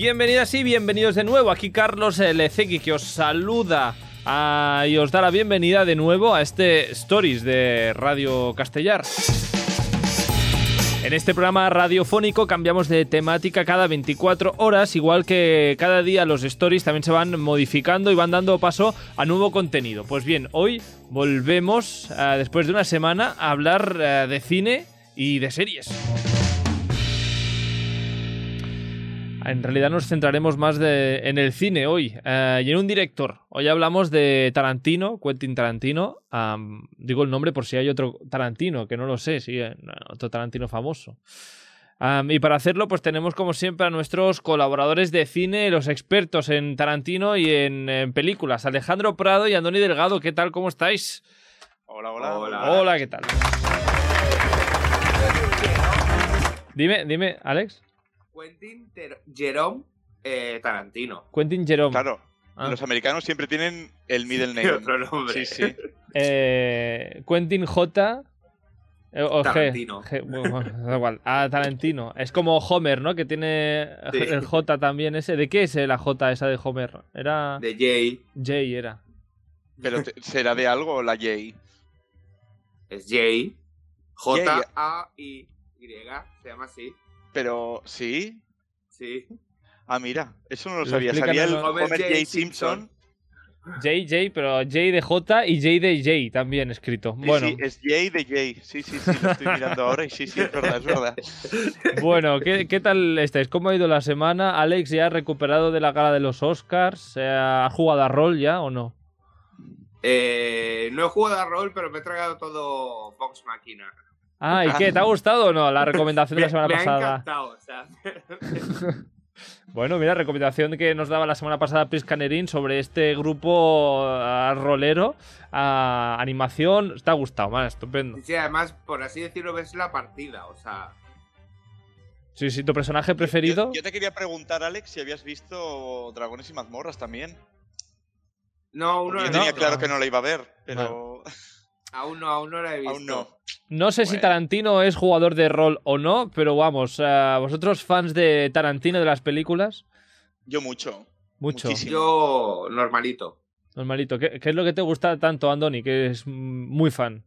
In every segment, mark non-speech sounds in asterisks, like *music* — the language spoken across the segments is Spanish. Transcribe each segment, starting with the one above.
Bienvenidas y bienvenidos de nuevo. Aquí Carlos Lecegui que os saluda ah, y os da la bienvenida de nuevo a este Stories de Radio Castellar. En este programa radiofónico cambiamos de temática cada 24 horas, igual que cada día los stories también se van modificando y van dando paso a nuevo contenido. Pues bien, hoy volvemos, ah, después de una semana, a hablar ah, de cine y de series. En realidad nos centraremos más de, en el cine hoy eh, y en un director. Hoy hablamos de Tarantino, Quentin Tarantino. Digo el nombre por si hay otro Tarantino, que no lo sé, sí, eh, otro Tarantino famoso. Am, y para hacerlo, pues tenemos como siempre a nuestros colaboradores de cine, los expertos en Tarantino y en, en películas, Alejandro Prado y Andoni Delgado. ¿Qué tal? ¿Cómo estáis? Hola, hola. Hola, ¿qué tal? Dime, dime, Alex. Quentin Ter- Jerome eh, Tarantino. Quentin Jerome. Claro, Ah. los americanos siempre tienen el middle *laughs* name. otro nombre. Sí, sí. *laughs* Eh, Quentin J. eh, O G. Tarantino. G, bueno, da igual. Ah, Tarantino. Es como Homer, ¿no? Que tiene Sí. el J también ese. ¿De qué es la J esa de Homer? Era De Jay. Jay, era. Pero te- será de algo la J. Es Jay. J-A-I-Y. Se llama así. Pero sí. Sí. Ah, mira, eso no lo Lo sabía. Sabía el. Homer, J. J. Simpson. Jay, pero Jay de J y Jay de Jay también escrito. Sí, Bueno, sí, es J de J. Sí, sí, sí, lo estoy mirando ahora y sí, sí, es verdad, es verdad. *laughs* bueno, ¿qué, qué tal estáis? ¿Cómo ha ido la semana? ¿Alex ya ha recuperado de la gala de los Oscars? ¿Ha jugado a rol ya o no? Eh, no he jugado a rol, pero me he tragado todo Fox Máquina. Ah, ¿y qué? ¿Te ha gustado o no la recomendación de Me, la semana me ha pasada? encantado. O sea, *laughs* Bueno, mira, recomendación que nos daba la semana pasada Pris Canerín sobre este grupo ah, rolero, ah, animación, te ha gustado, man, estupendo. sí, además, por así decirlo, ves la partida. O sea, Sí, sí, tu personaje preferido. Yo, yo te quería preguntar, Alex, si habías visto Dragones y mazmorras también. no, aún Porque no, yo tenía claro que no la iba a ver, pero *laughs* Aún no, aún no la he visto. aún no. No sé si. Tarantino es jugador de rol o no, pero vamos, ah, vosotros fans de Tarantino de las películas, Yo mucho. mucho. Muchísimo. Yo, normalito. Normalito. ¿Qué, qué es lo que te gusta tanto, Andoni, que es muy fan?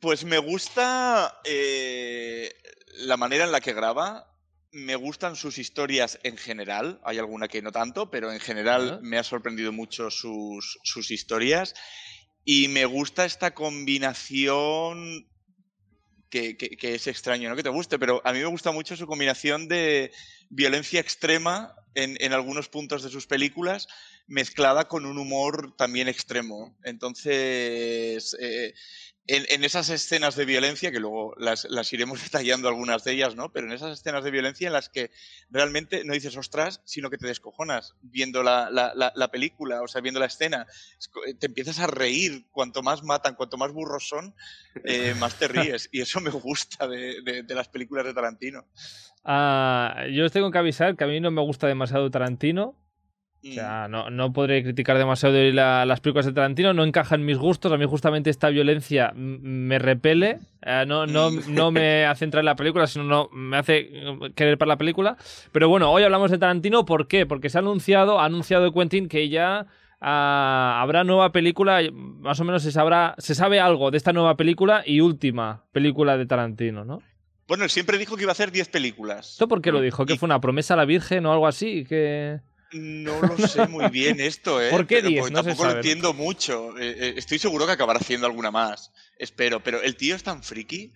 Pues me gusta eh, la manera en la que graba. Me gustan sus historias en general. Hay alguna que no tanto, pero en general me ha sorprendido mucho sus, sus historias. Y me gusta esta combinación que, es extraño, ¿no? Que te guste, pero a mí me gusta mucho su combinación de violencia extrema en, en algunos puntos de sus películas, mezclada con un humor también extremo. Entonces, eh, en, en esas escenas de violencia, que luego las, las iremos *laughs* detallando algunas de ellas, ¿no? Pero en esas escenas de violencia en las que realmente no dices ostras, sino que te descojonas viendo la, la- la- la película, o sea, viendo la escena. Te empiezas a reír. Cuanto más matan, cuanto más burros son, eh, *laughs* más te ríes. Y eso me gusta de, de- de las películas de Tarantino. Ah, yo os tengo que avisar que a mí no me gusta demasiado Tarantino. O sea, no, no podré criticar demasiado de la- las películas de Tarantino, no encajan en mis gustos. A mí, justamente, esta violencia me repele. Eh, no, no, *laughs* no me hace entrar en la película, sino no me hace querer para la película. Pero bueno, hoy hablamos de Tarantino. ¿Por qué? Porque se ha anunciado, ha anunciado Quentin que ya ah, habrá nueva película. Más o menos se sabrá, se sabe algo de esta nueva película y última película de Tarantino, ¿no? Bueno, él siempre dijo que iba a hacer 10 películas. ¿Esto por qué lo dijo? ¿Que Y- fue una promesa a la Virgen o algo así? Que... No lo sé muy bien esto, *laughs* ¿eh? ¿Por qué Pero 10? porque No tampoco lo entiendo mucho. Eh, eh, estoy seguro que acabará haciendo alguna más. Espero. Pero el tío es tan friki,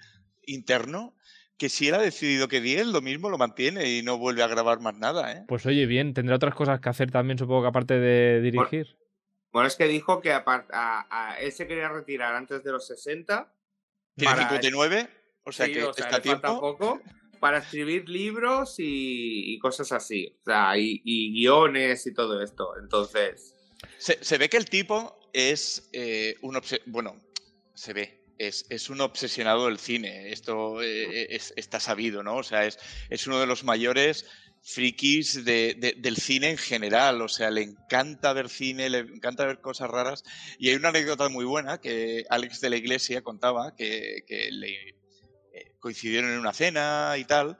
interno, que si él ha decidido que 10, lo mismo lo mantiene y no vuelve a grabar más nada, ¿eh? Pues oye, bien, tendrá otras cosas que hacer también, supongo que aparte de dirigir. Bueno, es que dijo que apar- a- a- él se quería retirar antes de los 60. Tiene para- 59, o sea Sí, que o sea, está tiempo. poco para escribir libros y, cosas así. O sea, y, guiones y todo esto. Entonces, Se, ve que el tipo es eh, un bueno, se ve, es, es un obsesionado del cine. Esto eh, es- está sabido, ¿no? O sea, es, es uno de los mayores frikis de- de- del cine en general. O sea, le encanta ver cine, le encanta ver cosas raras. Y hay una anécdota muy buena que Alex de la Iglesia contaba que, que le coincidieron en una cena y tal.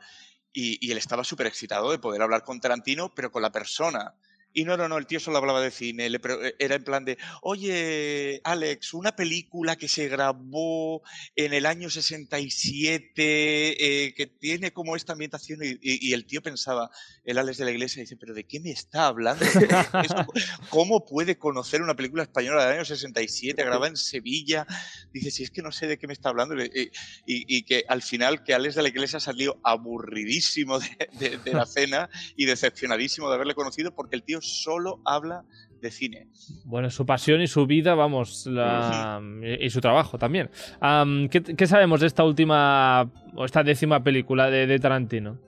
y, él estaba súper excitado de poder hablar con Tarantino, pero con la persona. Y no, no, no, el tío solo hablaba de cine. Pre- era en plan de, oye, Alex, una película que se grabó en el año 67, eh, que tiene como esta ambientación. Y, y- y el tío pensaba, el Alex de la iglesia, dice, pero ¿de qué me está hablando? ¿Cómo puede conocer una película española del año 67, grabada en Sevilla? Dice, si es que no sé de qué me está hablando. Y- y que al final, que Alex de la iglesia salió aburridísimo de- de- de la cena y decepcionadísimo de haberle conocido porque el tío solo habla de cine. Bueno, su pasión y su vida, vamos, la- y, y su trabajo también. Am, ¿qué, qué sabemos de esta última o esta décima película de, de Tarantino?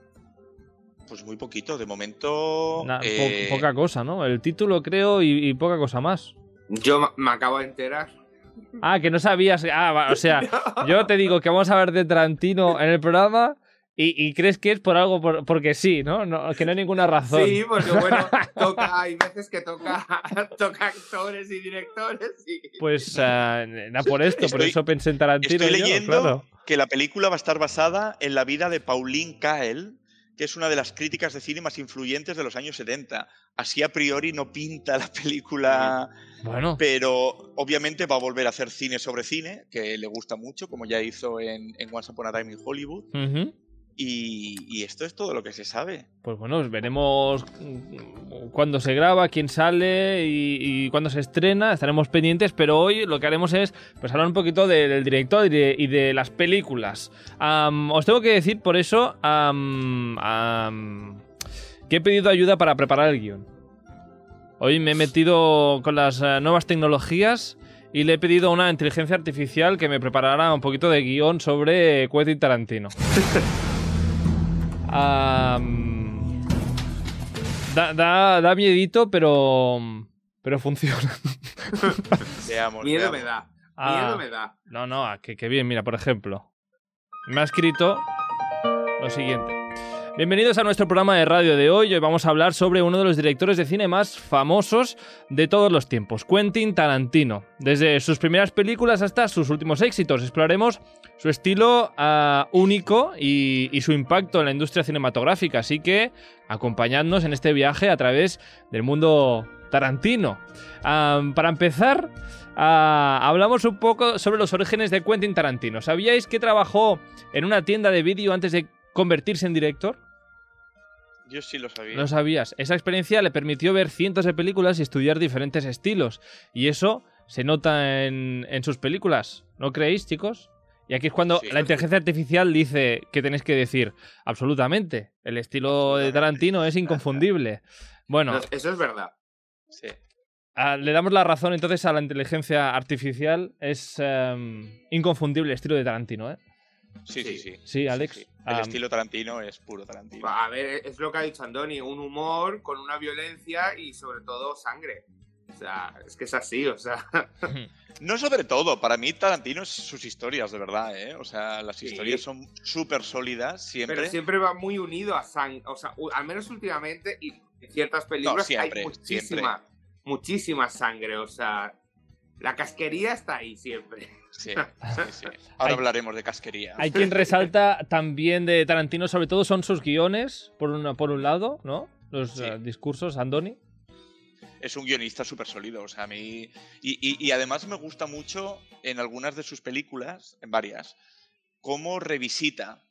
Pues muy poquito, de momento. Na- po- eh, poca cosa, ¿no? El título, creo, y, y poca cosa más. Yo me acabo de enterar. Ah, que no sabías. Ah, o sea, *laughs* yo te digo que vamos a ver de Tarantino en el programa y, y crees que es por algo, por- porque sí, ¿no? No, Que no hay ninguna razón. Sí, porque bueno, *laughs* toca, hay veces que toca, *laughs* toca actores y directores y... Pues ah, nada por esto, por Estoy- eso pensé en Tarantino. Estoy yo, leyendo claro. que la película va a estar basada en la vida de Pauline Kael, que es una de las críticas de cine más influyentes de los años 70. Así a priori no pinta la película, Bueno, pero obviamente va a volver a hacer cine sobre cine, que le gusta mucho, como ya hizo en, en Once Upon a Time in Hollywood. ujú. Y, y esto es todo lo que se sabe. Pues bueno, veremos mm, cuándo se graba, quién sale y, y cuándo se estrena. Estaremos pendientes, pero hoy lo que haremos es pues, hablar un poquito de- del director y de, y de las películas. Os tengo que decir por eso que he pedido ayuda para preparar el guion. Hoy me he metido con las eh, nuevas tecnologías y le he pedido a una inteligencia artificial que me preparara un poquito de guion sobre Quentin Tarantino. *laughs* Da, da, da miedito, pero, pero funciona. *laughs* Veamos. Miedo veamos. me da, Ah, miedo me da. No, no, ah, que, que bien, mira, por ejemplo. Me ha escrito lo siguiente. Bienvenidos a nuestro programa de radio de hoy. Hoy vamos a hablar sobre uno de los directores de cine más famosos de todos los tiempos, Quentin Tarantino. Desde sus primeras películas hasta sus últimos éxitos, exploraremos su estilo ah, único y, su impacto en la industria cinematográfica. Así que acompañadnos en este viaje a través del mundo Tarantino. Ah, para empezar, Ah, hablamos un poco sobre los orígenes de Quentin Tarantino. ¿Sabíais que trabajó en una tienda de vídeo antes de convertirse en director? Yo sí lo sabía. No sabías. Esa experiencia le permitió ver cientos de películas y estudiar diferentes estilos. Y eso se nota en, en sus películas. ¿No creéis, chicos? Y aquí es cuando Sí. la inteligencia artificial dice que tenéis que decir, absolutamente, el estilo de. Tarantino es inconfundible. Bueno, No, eso es verdad. Sí. Ah, le damos la razón entonces a la inteligencia artificial. Es em, inconfundible el estilo de Tarantino, ¿eh? Sí, sí, Sí. sí. Sí, Alex. El Ah, estilo Tarantino es puro Tarantino. A ver, es lo que ha dicho Andoni, un humor con una violencia y sobre todo sangre. O sea, es que es así, o sea, *laughs* No sobre todo, para mí Tarantino es sus historias, de verdad, ¿eh? O sea, las Sí. historias son súper sólidas siempre. pero siempre va muy unido a sangre, o sea, al menos últimamente y en ciertas películas siempre, hay muchísima, muchísima sangre, o sea, la casquería está ahí siempre. Sí, sí, *laughs* sí. Ahora Hay- hablaremos de casquería. Hay quien resalta también de Tarantino, sobre todo, son sus guiones, por, una, por un lado, ¿no? Los Sí. eh, discursos, Andoni. Es un guionista súper sólido, o sea, a mí... Y, y- y además me gusta mucho en algunas de sus películas, en varias, cómo revisita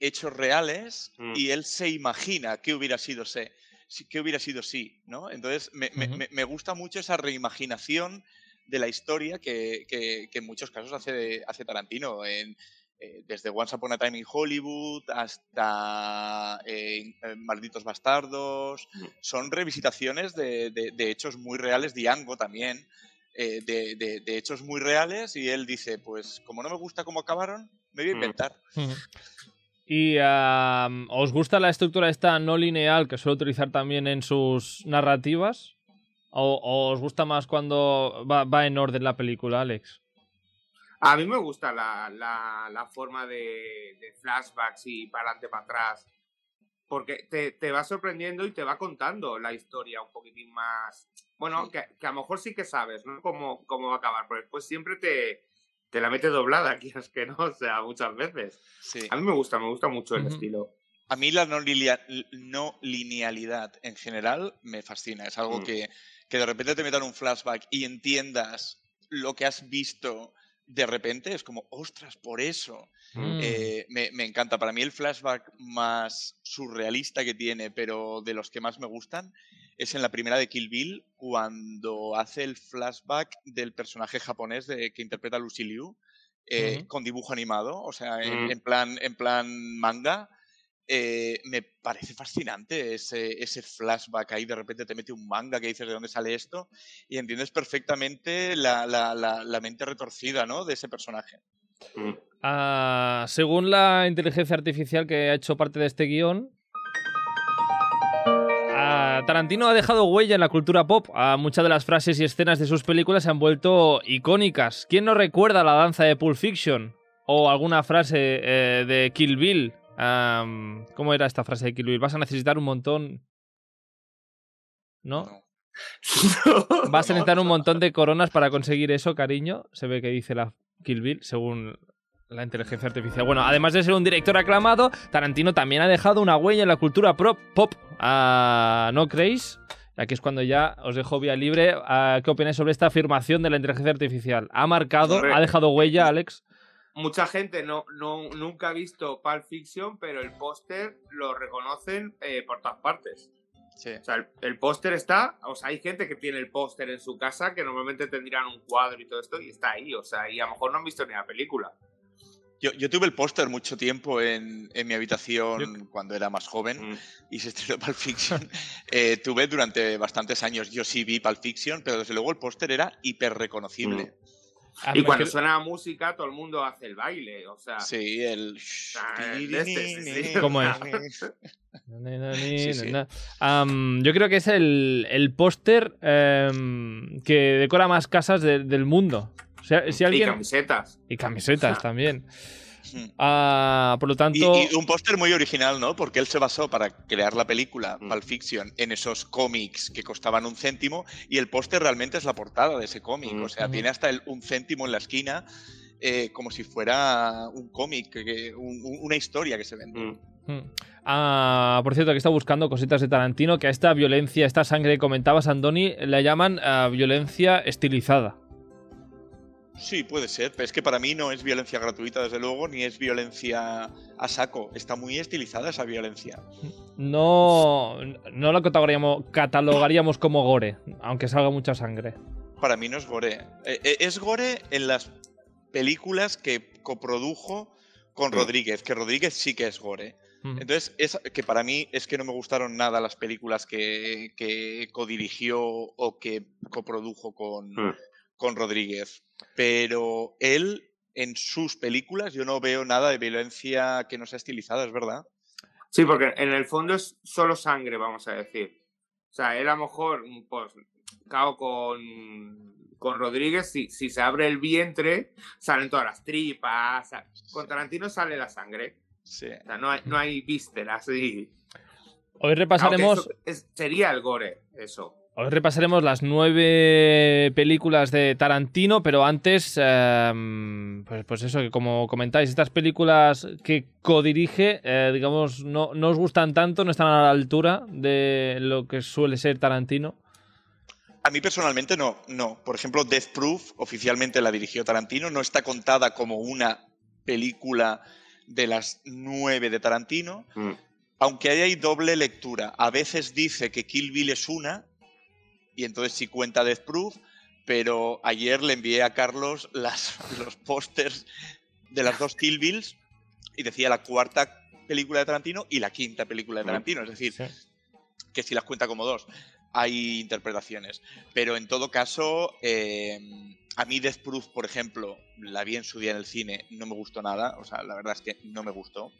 hechos reales Mm. y él se imagina qué hubiera sido se, si- qué hubiera sido sí, ¿no? Entonces me, me- me gusta mucho esa reimaginación de la historia que, que- que en muchos casos hace, hace Tarantino, en, eh, desde Once Upon a Time in Hollywood hasta eh, eh, Malditos Bastardos. Mm. Son revisitaciones de, de- de hechos muy reales, Django también, eh, de, de- de hechos muy reales y él dice, pues como no me gusta cómo acabaron, me voy a Mm. inventar. Y ¿os gusta la estructura esta no lineal que suele utilizar también en sus narrativas? ¿O, o os gusta más cuando va, va en orden la película, Alex? A mí me gusta la, la- la forma de, de flashbacks y para adelante, para atrás. Porque te, te va sorprendiendo y te va contando la historia un poquitín más. Bueno, Sí. que, que a lo mejor sí que sabes, ¿no? Cómo, cómo va a acabar. Pero después siempre te, te la mete doblada, *laughs* quieras que no, o sea, muchas veces. Sí. A mí me gusta, me gusta mucho el estilo. A mí la no, no linealidad en general me fascina. Es algo Mm. que, que de repente te metan un flashback y entiendas lo que has visto de repente. Es como, ostras, por eso. Mm. Eh, me, me encanta. Para mí el flashback más surrealista que tiene, pero de los que más me gustan, es en la primera de Kill Bill, cuando hace el flashback del personaje japonés de, que interpreta Lucy Liu, eh, con dibujo animado, o sea, en, Mm. en plan, en plan manga. Eh, me parece fascinante ese, ese flashback ahí, de repente te mete un manga que dices de dónde sale esto y entiendes perfectamente la, la- la- la mente retorcida ¿no? de ese personaje. Mm. Ah, según la inteligencia artificial que ha hecho parte de este guion, ah, Tarantino ha dejado huella en la cultura pop. Ah, muchas de las frases y escenas de sus películas se han vuelto icónicas. ¿Quién no recuerda la danza de Pulp Fiction? O alguna frase eh, de Kill Bill. ¿Cómo era esta frase de Kill? Vas a necesitar un montón. ¿No? No. *laughs* Vas a necesitar un montón de coronas para conseguir eso, cariño. Se ve que dice la Kill Bill, según la inteligencia artificial. Bueno, además de ser un director aclamado, Tarantino también ha dejado una huella en la cultura prop- pop. Ah, ¿No creéis? Aquí es cuando ya os dejo vía libre. Ah, ¿Qué opináis sobre esta afirmación de la inteligencia artificial? ¿Ha marcado, ha dejado huella, Alex? Mucha gente no, no, nunca ha visto Pulp Fiction, pero el póster lo reconocen eh, por todas partes. Sí. O sea, el, el póster está, o sea, hay gente que tiene el póster en su casa que normalmente tendrían un cuadro y todo esto y está ahí, o sea, y a lo mejor no han visto ni la película. Yo, yo tuve el póster mucho tiempo en, en mi habitación cuando era más joven Mm. y se estrenó Pulp Fiction. *laughs* Eh, tuve durante bastantes años, yo sí vi Pulp Fiction, pero desde luego el póster era hiper reconocible. Ah, Y es cuando que- suena la música, todo el mundo hace el baile, o sea. Sí, el... Ah, el de este, sí, sí. ¿Cómo es? *laughs* Sí, sí. Am, yo creo que es el, el póster em, que decora más casas de- del mundo. O sea, si Y alguien... camisetas. Y camisetas también. *laughs* Ah, por lo Y, tanto... y un póster muy original, ¿no? Porque él se basó para crear la película Mm. Pulp Fiction en esos cómics que costaban un céntimo y el póster realmente es la portada de ese cómic. Mm. O sea, tiene hasta el, un céntimo en la esquina eh, como si fuera un cómic, que- que- un- un- una historia que se vende. Mm. Ah, por cierto, aquí está buscando cositas de Tarantino, que a esta violencia, esta sangre que comentabas, Andoni, la llaman ah, violencia estilizada. Sí, puede ser, pero es que para mí no es violencia gratuita, desde luego, ni es violencia a saco. Está muy estilizada esa violencia. No, no lo catalogaríamos, catalogaríamos como gore, aunque salga mucha sangre. Para mí no es gore. Eh, eh, es gore en las películas que coprodujo con Sí. Rodríguez, que Rodríguez sí que es gore. Mm. Entonces, es que para mí es que no me gustaron nada las películas que, que codirigió o que coprodujo con, Mm. con Rodríguez. Pero él, en sus películas, yo no veo nada de violencia que no sea estilizada, es verdad. Sí, porque en el fondo es solo sangre, vamos a decir. O sea, él a lo mejor, pues, cao con, con Rodríguez, si, si se abre el vientre, salen todas las tripas. Con Tarantino sale la sangre. Sí. O sea, no hay, no hay vísceras. Y, Hoy repasaremos, aunque eso es- sería el gore, eso. Hoy repasaremos las nueve películas de Tarantino, pero antes, em, pues, pues eso, que como comentáis, estas películas que codirige, eh, digamos, no, no os gustan tanto, no están a la altura de lo que suele ser Tarantino. A mí personalmente no, no. Por ejemplo, Death Proof oficialmente la dirigió Tarantino, no está contada como una película de las nueve de Tarantino, Mm. aunque ahí hay doble lectura. A veces dice que Kill Bill es una, y entonces sí cuenta Death Proof, pero ayer le envié a Carlos las, los pósters de las dos Kill Bills y decía la cuarta película de Tarantino y la quinta película de Mm. Tarantino, es decir, Sí. que si las cuenta como dos, hay interpretaciones. Pero en todo caso, eh, a mí Death Proof, por ejemplo, la vi en su día en el cine, no me gustó nada, o sea, la verdad es que no me gustó.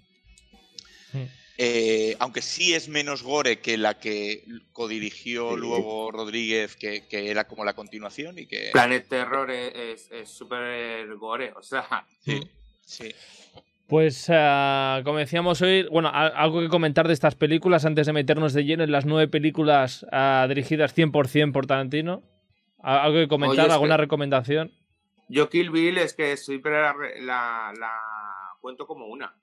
Mm. Eh, aunque sí es menos gore que la que codirigió Sí. luego Rodríguez, que, que era como la continuación y que... Planet Terror es súper gore, o sea. *laughs* Sí, sí. Pues, ah, como decíamos hoy, bueno, algo que comentar de estas películas antes de meternos de lleno en las nueve películas ah, dirigidas 100% por Tarantino. ¿A- ¿Algo que comentar? Oye, ¿Alguna que- recomendación? Yo Kill Bill es que siempre la, re- la- la cuento como una.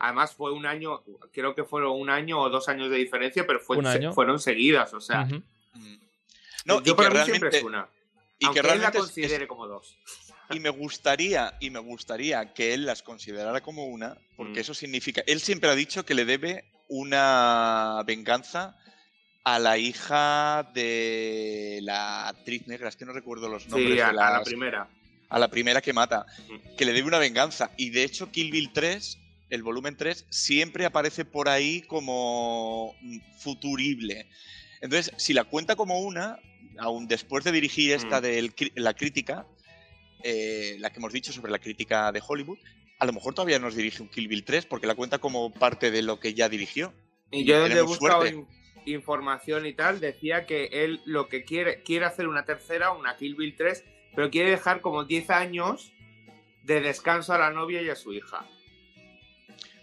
Además fue un año, creo que fueron un año o dos años de diferencia, pero fue, fueron seguidas, o sea. Mm. No, yo y para que mí siempre es una. y aunque que él la realmente es- es- considere como dos. y me gustaría y me gustaría que él las considerara como una porque Mm. eso significa él siempre ha dicho que le debe una venganza a la hija de la actriz negra es que no recuerdo los nombres Sí, a, de a la primera. a la primera que mata Mm. que le debe una venganza y de hecho Kill Bill 3 el volumen 3 siempre aparece por ahí como futurible entonces si la cuenta como una aún después de dirigir esta Mm. de la crítica eh, la que hemos dicho sobre la crítica de Hollywood, a lo mejor todavía nos dirige un Kill Bill 3 porque la cuenta como parte de lo que ya dirigió. Y yo donde he buscado in- información y tal, decía que él lo que quiere, quiere hacer una tercera, una Kill Bill 3, pero quiere dejar como 10 años de descanso a la novia y a su hija.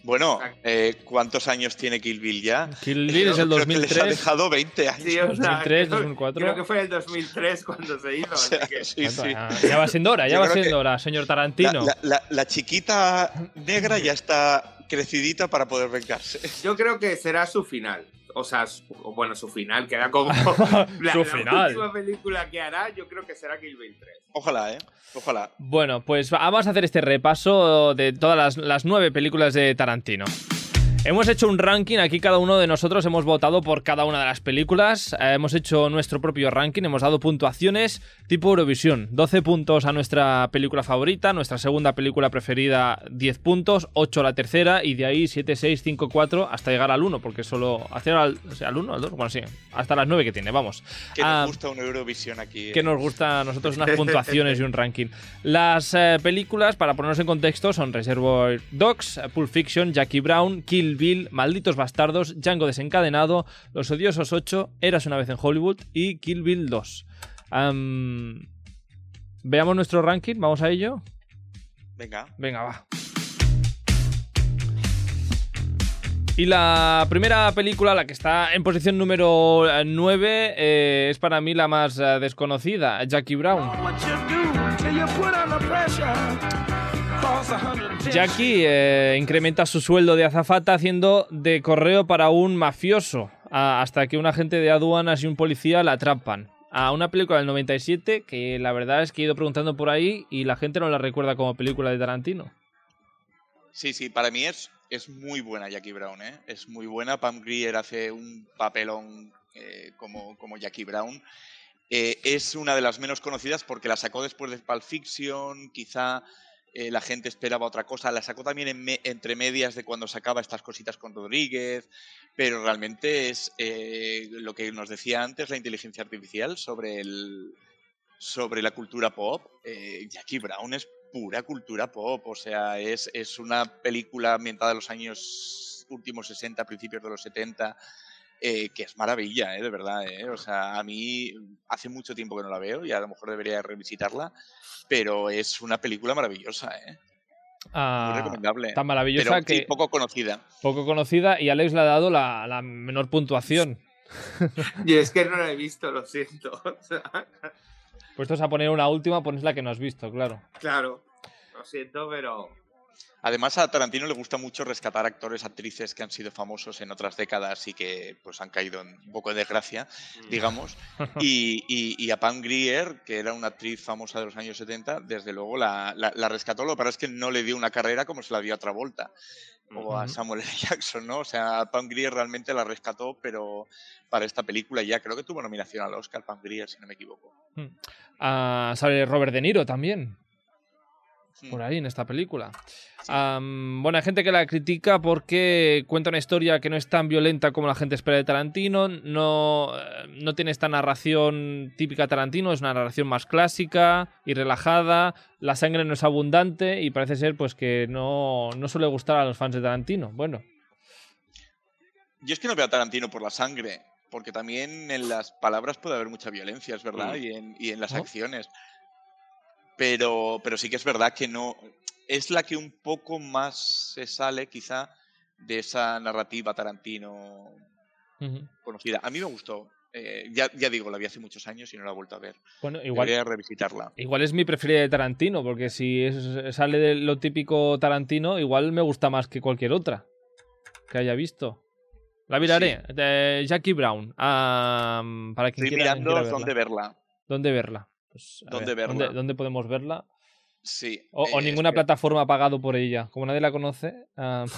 Bueno, eh, ¿cuántos años tiene Kill Bill ya? Kill Bill es el Creo que les ha 2003. dejado 20 años. Sí, o sea, 2003, creo- 2004. Creo que fue el 2003 cuando se hizo. *laughs* O sea, así que- sí, sí. Ya, ya va siendo hora, ya Yo va siendo hora, señor La, Tarantino. la- la- la chiquita negra ya está crecidita para poder vengarse. Yo creo que será su final. O sea, su- bueno, su final queda *laughs* como la, Su la final. última película que hará, yo creo que será Kill Bill 3. Ojalá, ¿eh? Ojalá. Bueno, pues vamos a hacer este repaso de todas las, las nueve películas de Tarantino. Hemos hecho un ranking, aquí cada uno de nosotros hemos votado por cada una de las películas, eh, hemos hecho nuestro propio ranking, hemos dado puntuaciones tipo Eurovisión, 12 puntos a nuestra película favorita, nuestra segunda película preferida 10 puntos, 8 a la tercera y de ahí 7, 6, 5, 4 hasta llegar al 1, porque solo hacer al, o sea, al 1, al 2, bueno sí, hasta las 9 que tiene, vamos. Que Ah, nos gusta una Eurovisión aquí. que ¿eh? nos gusta a nosotros unas *laughs* puntuaciones y un ranking. Las eh, películas, para ponernos en contexto, son Reservoir Dogs, eh, Pulp Fiction, Jackie Brown, Kill Bill, Malditos Bastardos, Django Desencadenado, Los Odiosos 8, Eras una vez en Hollywood y Kill Bill 2. Am, veamos nuestro ranking, vamos a ello. Venga. Venga, va. Y la primera película, la que está en posición número 9, es para mí la más eh, desconocida, Jackie Brown. Jackie eh, incrementa su sueldo de azafata haciendo de correo para un mafioso, hasta que un agente de aduanas y un policía la atrapan. A una película del 97 que la verdad es que he ido preguntando por ahí y la gente no la recuerda como película de Tarantino. Sí, sí, para mí es, es muy buena Jackie Brown, ¿eh? Es muy buena. Pam Grier hace un papelón eh, como, como Jackie Brown. Es una de las menos conocidas porque la sacó después de Pulp Fiction, quizá eh, la gente esperaba otra cosa. La sacó también entre medias de cuando sacaba estas cositas con Rodríguez, pero realmente es eh, lo que nos decía antes la inteligencia artificial sobre, el, sobre la cultura pop. Eh, Jackie Brown es pura cultura pop, o sea, es, es una película ambientada en los años últimos 60, principios de los 70, eh, que es maravilla, eh, de verdad. eh. O sea, a mí hace mucho tiempo que no la veo y a lo mejor debería revisitarla, pero es una película maravillosa, eh. Ah, muy recomendable. Tan maravillosa Pero sí, que poco conocida. poco conocida y Alex le ha dado la, la menor puntuación. *laughs* Y es que no lo he visto, lo siento. *laughs* Puestos a poner una última, pones la que no has visto, claro. claro, lo siento, pero. Además, a Tarantino le gusta mucho rescatar actores, actrices que han sido famosos en otras décadas y que pues han caído en un poco de desgracia, mm, digamos. *laughs* Y, y- y a Pam Grier, que era una actriz famosa de los años 70, desde luego la, la- la rescató. Lo que pasa es que no le dio una carrera como se la dio a Travolta o a. Samuel L. Jackson, ¿no? O sea, Pam Grier realmente la rescató, pero para esta película ya creo que tuvo nominación al Oscar Pam Grier, si no me equivoco. Ah, sale Robert De Niro también, Mm. Por ahí en esta película. Sí. Am, bueno, hay gente que la critica porque cuenta una historia que no es tan violenta como la gente espera de Tarantino, no, eh, no tiene esta narración típica Tarantino, es una narración más clásica y relajada, la sangre no es abundante y parece ser pues que no, no suele gustar a los fans de Tarantino. Bueno, Yo es que no veo a Tarantino por la sangre, porque también en las palabras puede haber mucha violencia, es verdad, Mm. y, en, y en las acciones. Pero, pero sí que es verdad que no. Es la que un poco más se sale, quizá, de esa narrativa Tarantino conocida. A mí me gustó. eh, ya, ya digo, la vi hace muchos años y no la he vuelto a ver. bueno igual, Debería revisitarla. Igual es mi preferida de Tarantino, porque si es- sale de lo típico Tarantino, igual me gusta más que cualquier otra. que haya visto. La miraré, de Jackie Brown. am, para quien Estoy quiera, mirando quiera verla. dónde verla. ¿Dónde verla? Pues, ¿Dónde ver, verla? ¿dónde, podemos verla? Sí. O, o eh, ninguna espera. plataforma ha pagado por ella. Como nadie la conoce. am, *laughs*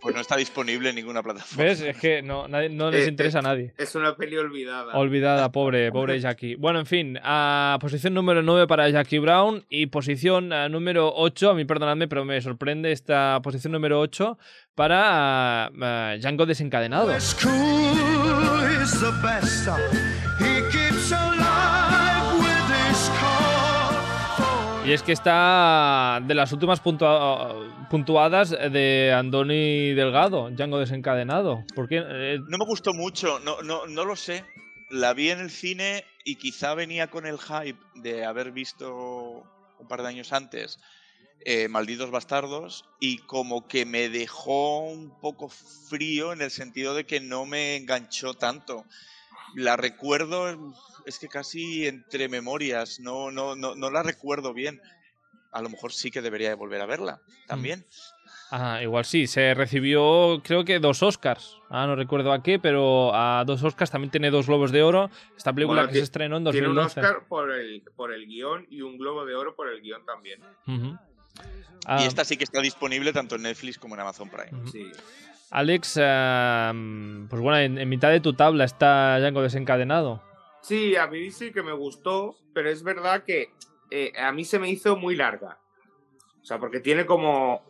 Pues no está disponible en ninguna plataforma. ¿Ves? Es que no, nadie- no les Eh, interesa a nadie. Es una peli olvidada. Olvidada, pobre, pobre *laughs* Jackie. Bueno, en fin, a posición número 9 para Jackie Brown y posición ah, número 8, a mí perdonadme, pero me sorprende esta posición número 8 para ah, Django desencadenado. It's cool, he's the best. Y es que está de las últimas puntua- puntuadas de Andoni Delgado, Django desencadenado. ¿Por qué? Eh, No me gustó mucho, no, no, no lo sé. La vi en el cine y quizá venía con el hype de haber visto un par de años antes eh, Malditos Bastardos y como que me dejó un poco frío en el sentido de que no me enganchó tanto. La recuerdo, es que casi entre memorias, no, no, no, no la recuerdo bien. A lo mejor sí que debería de volver a verla también. ah, igual sí, se recibió creo que dos Oscars. Ah, no recuerdo a qué, pero a dos Oscars también tiene dos Globos de Oro. Esta película Bueno, que se estrenó en Tiene un 2012. Oscar por el, por el guion y un Globo de Oro por el guion también. Ujú. Y Ah, esta sí que está disponible tanto en Netflix como en Amazon Prime. Sí. Alex, ah, pues bueno, en, en mitad de tu tabla está Django desencadenado. Sí, a mí sí que me gustó, pero es verdad que eh, a mí se me hizo muy larga. O sea, porque tiene como,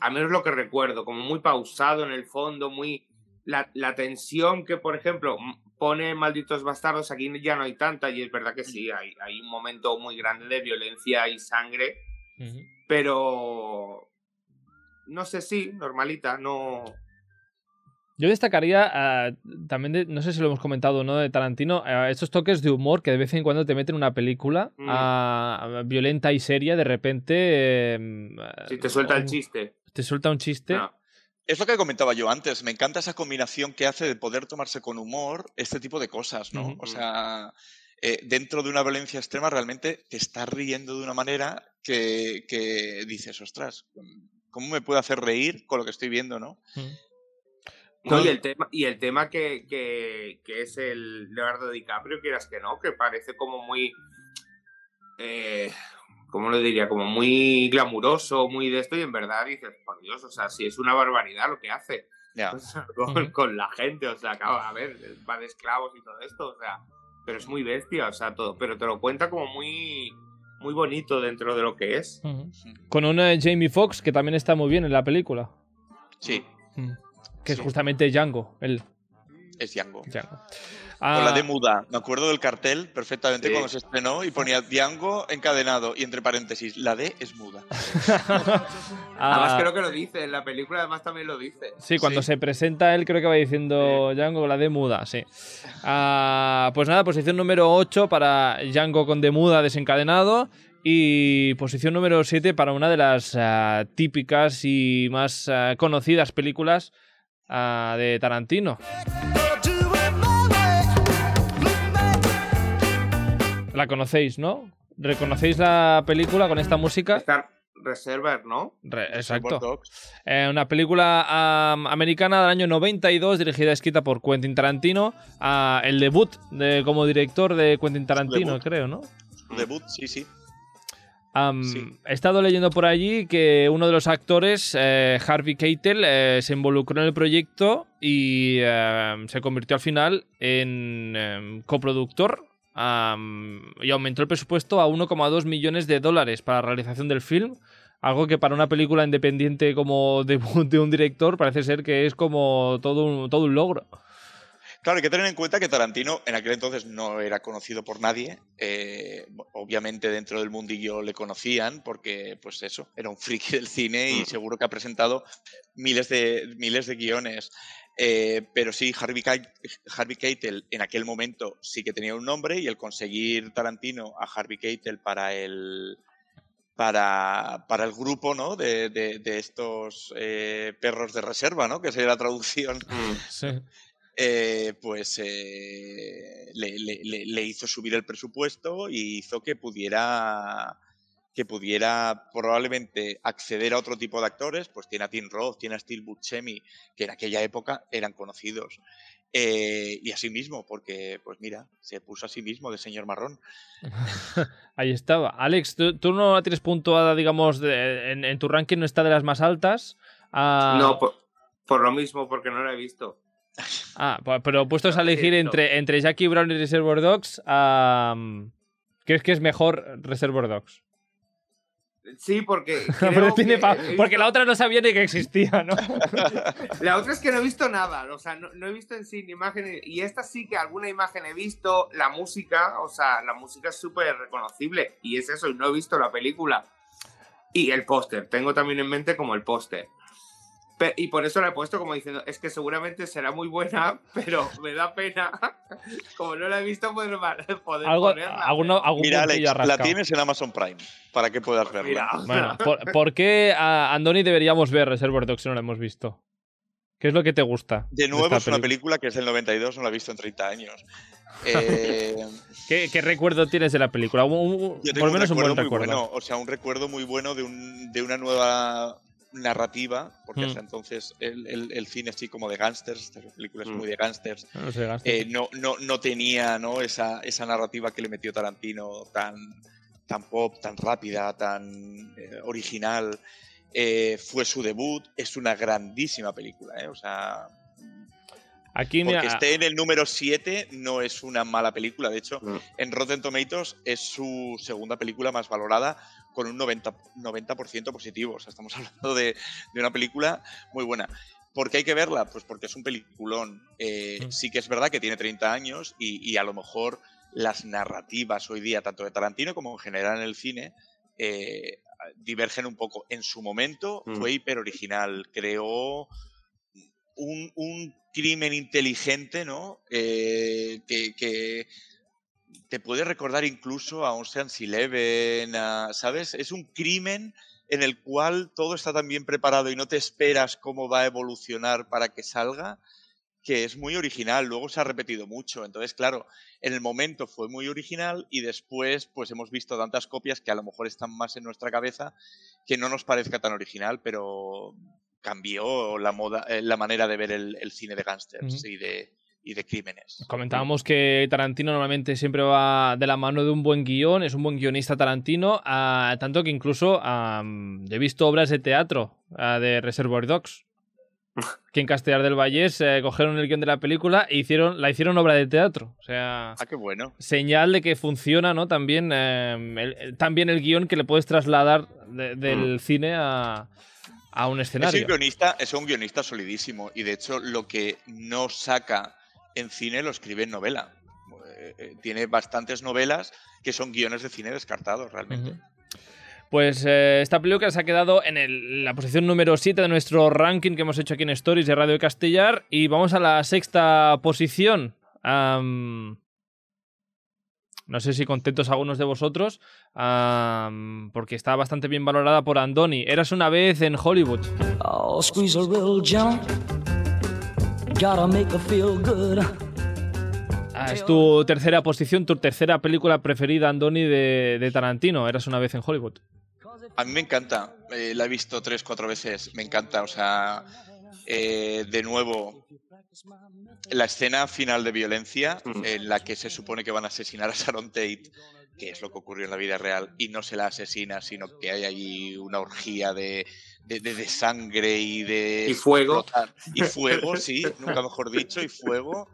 a menos lo que recuerdo, como muy pausado en el fondo, muy... La, la tensión que, por ejemplo, pone Malditos Bastardos, aquí ya no hay tanta, y es verdad que sí, hay, hay un momento muy grande de violencia y sangre, pero... No sé, sí, normalita, no... Yo destacaría ah, también, de- no sé si lo hemos comentado o no, de Tarantino, ah, estos toques de humor que de vez en cuando te meten en una película Mm. ah, violenta y seria, de repente... eh, Si te suelta el chiste. Te suelta un chiste. No. Es lo que comentaba yo antes. Me encanta esa combinación que hace de poder tomarse con humor este tipo de cosas, ¿no? O sea, eh, dentro de una violencia extrema realmente te estás riendo de una manera que, que dices, ostras, ¿cómo me puede hacer reír con lo que estoy viendo, no? No, y el tema, y el tema que, que, que es el Leonardo DiCaprio, quieras que no, que parece como muy. Eh, ¿Cómo lo diría? Como muy glamuroso, muy de esto, y en verdad dices, por Dios, o sea, si es una barbaridad lo que hace Ya. *laughs* o sea, con, la gente, o sea, claro, a ver, va de esclavos y todo esto, o sea, pero es muy bestia, o sea, todo, pero te lo cuenta como muy, muy bonito dentro de lo que es. Con un eh, Jamie Foxx que también está muy bien en la película. Sí, Mm. Que es Sí. justamente Django, el es Django. Django. Con la Ah, de muda. Me acuerdo del cartel perfectamente Sí. cuando se estrenó y ponía Django encadenado y entre paréntesis, la D es muda. *laughs* Además ah, creo que lo dice, en la película además también lo dice. Sí, cuando Sí. se presenta él creo que va diciendo Django la de muda, sí. Ah, pues nada, posición número 8 para Django con de muda desencadenado y posición número 7 para una de las típicas y más conocidas películas ah, de Tarantino. La conocéis, ¿no? ¿Reconocéis la película con esta música? Está Reserver, ¿no? Re- exacto. Eh, una película am, americana del año 92, dirigida y escrita por Quentin Tarantino. Ah, el debut de, como director de Quentin Tarantino, debut. creo, ¿no? Debut, sí, sí. Sí. He estado leyendo por allí que uno de los actores, eh, Harvey Keitel, eh, se involucró en el proyecto y eh, se convirtió al final en em, coproductor y aumentó el presupuesto a 1,2 millones de dólares para la realización del film. Algo que para una película independiente como debut de un director parece ser que es como todo un, todo un logro. Claro, hay que tener en cuenta que Tarantino en aquel entonces no era conocido por nadie. eh, obviamente dentro del mundillo le conocían porque, pues eso, era un friki del cine y Mm. seguro que ha presentado miles de, miles de guiones. Eh, pero sí, Harvey, Keitel, Harvey Keitel en aquel momento sí que tenía un nombre y el conseguir Tarantino a Harvey Keitel para el, para, para el grupo ¿no? de, de- de estos eh, perros de reserva, ¿no? que sería la traducción Sí. Eh, pues eh, le, le- le- le hizo subir el presupuesto y hizo que pudiera que pudiera probablemente acceder a otro tipo de actores, pues tiene a Tim Roth, tiene a Steve Buscemi, que en aquella época eran conocidos. Eh, y así mismo, porque, pues mira, se puso a sí mismo de señor marrón. *laughs* Ahí estaba. Alex, tú, tú no la tienes puntuada, digamos, de- en, en tu ranking no está de las más altas. Ah, No, por, por lo mismo, porque no lo he visto. Ah, pero puestos a elegir siento. entre, entre Jackie Brown y Reservoir Dogs, ¿crees que es mejor Reservoir Dogs? Sí, porque. *laughs* Pero tiene pa- porque la otra no sabía ni que existía, ¿no? *laughs* La otra es que no he visto nada, o sea, no, no he visto en sí ni imágenes. Y esta sí que alguna imagen he visto, la música, o sea, la música es súper reconocible. Y es eso, y no he visto la película. Y el póster, tengo también en mente como el póster. Y por eso la he puesto como diciendo, es que seguramente será muy buena, *laughs* pero me da pena, *laughs* como no la he visto, poder, *laughs* poder Algo, ponerla. alguno- algún Mira, Alex, la tienes en Amazon Prime, para que puedas verla. Mira, Bueno, ¿por, por qué a Andoni deberíamos ver Reservoir Dogs si no la hemos visto? ¿Qué es lo que te gusta? De nuevo, es una película? que es del 92, no la he visto en 30 años. Eh, ¿Qué, qué recuerdo tienes de la película? Un- un- por lo menos un, buen recuerdo. bueno, o sea, un recuerdo muy bueno de, un, de una nueva narrativa, porque Mm. hasta entonces el, el- el cine así como de gángsters, esta película es Mm. muy de gángsters, No sé, Gastón. eh, no, no, no tenía ¿no? Esa, esa narrativa que le metió Tarantino tan, tan pop, tan rápida, tan eh, original. Eh, fue su debut, es una grandísima película, ¿eh? o sea, Aquí, mira, porque esté en el número 7 no es una mala película, de hecho, en Rotten Tomatoes es su segunda película más valorada con un 90%, 90 positivo, o sea, estamos *laughs* hablando de, de una película muy buena. ¿Por qué hay que verla? Pues porque es un peliculón. Eh, Mm. Sí que es verdad que tiene 30 años y, y a lo mejor las narrativas hoy día, tanto de Tarantino como en general en el cine, eh, divergen un poco. En su momento Mm. fue hiper original, creó un, crimen inteligente, ¿no? Eh, que, que te puede recordar incluso a Ocean's Eleven, a- ¿sabes? Es un crimen en el cual todo está tan bien preparado y no te esperas cómo va a evolucionar para que salga, que es muy original. Luego se ha repetido mucho. Entonces, claro, en el momento fue muy original y después, pues hemos visto tantas copias que a lo mejor están más en nuestra cabeza que no nos parezca tan original, pero cambió la moda, eh, la manera de ver el, el cine de gángsters y de y de crímenes. Comentábamos que Tarantino normalmente siempre va de la mano de un buen guion, es un buen guionista Tarantino, ah, tanto que incluso am, he visto obras de teatro ah, de Reservoir Dogs. *laughs* Que en Castellar del Vallés eh, cogieron el guion de la película e hicieron, la hicieron obra de teatro. O sea, Ah, qué bueno. señal de que funciona, ¿no? También, eh, el, también el guion que le puedes trasladar de- del cine a, a un Es escenario. un guionista, es un guionista solidísimo y de hecho lo que no saca en cine lo escribe en novela. Eh, eh, tiene bastantes novelas que son guiones de cine descartados realmente. Pues eh, esta película se ha quedado en el- la posición número 7 de nuestro ranking que hemos hecho aquí en Stories de Radio Castellar. Y vamos a la sexta posición. No sé si contentos algunos de vosotros, porque está bastante bien valorada por Andoni. Eras una vez en Hollywood. Ah, es tu tercera posición, tu tercera película preferida, Andoni, de, de Tarantino. Eras una vez en Hollywood. A mí me encanta, eh, la he visto tres, cuatro veces, me encanta, o sea, eh, de nuevo, la escena final de violencia Mm. en la que se supone que van a asesinar a Sharon Tate, que es lo que ocurrió en la vida real, y no se la asesina, sino que hay allí una orgía de, de, de- de sangre y de... Y fuego. explotar. Y fuego, sí, *laughs* nunca mejor dicho, y fuego.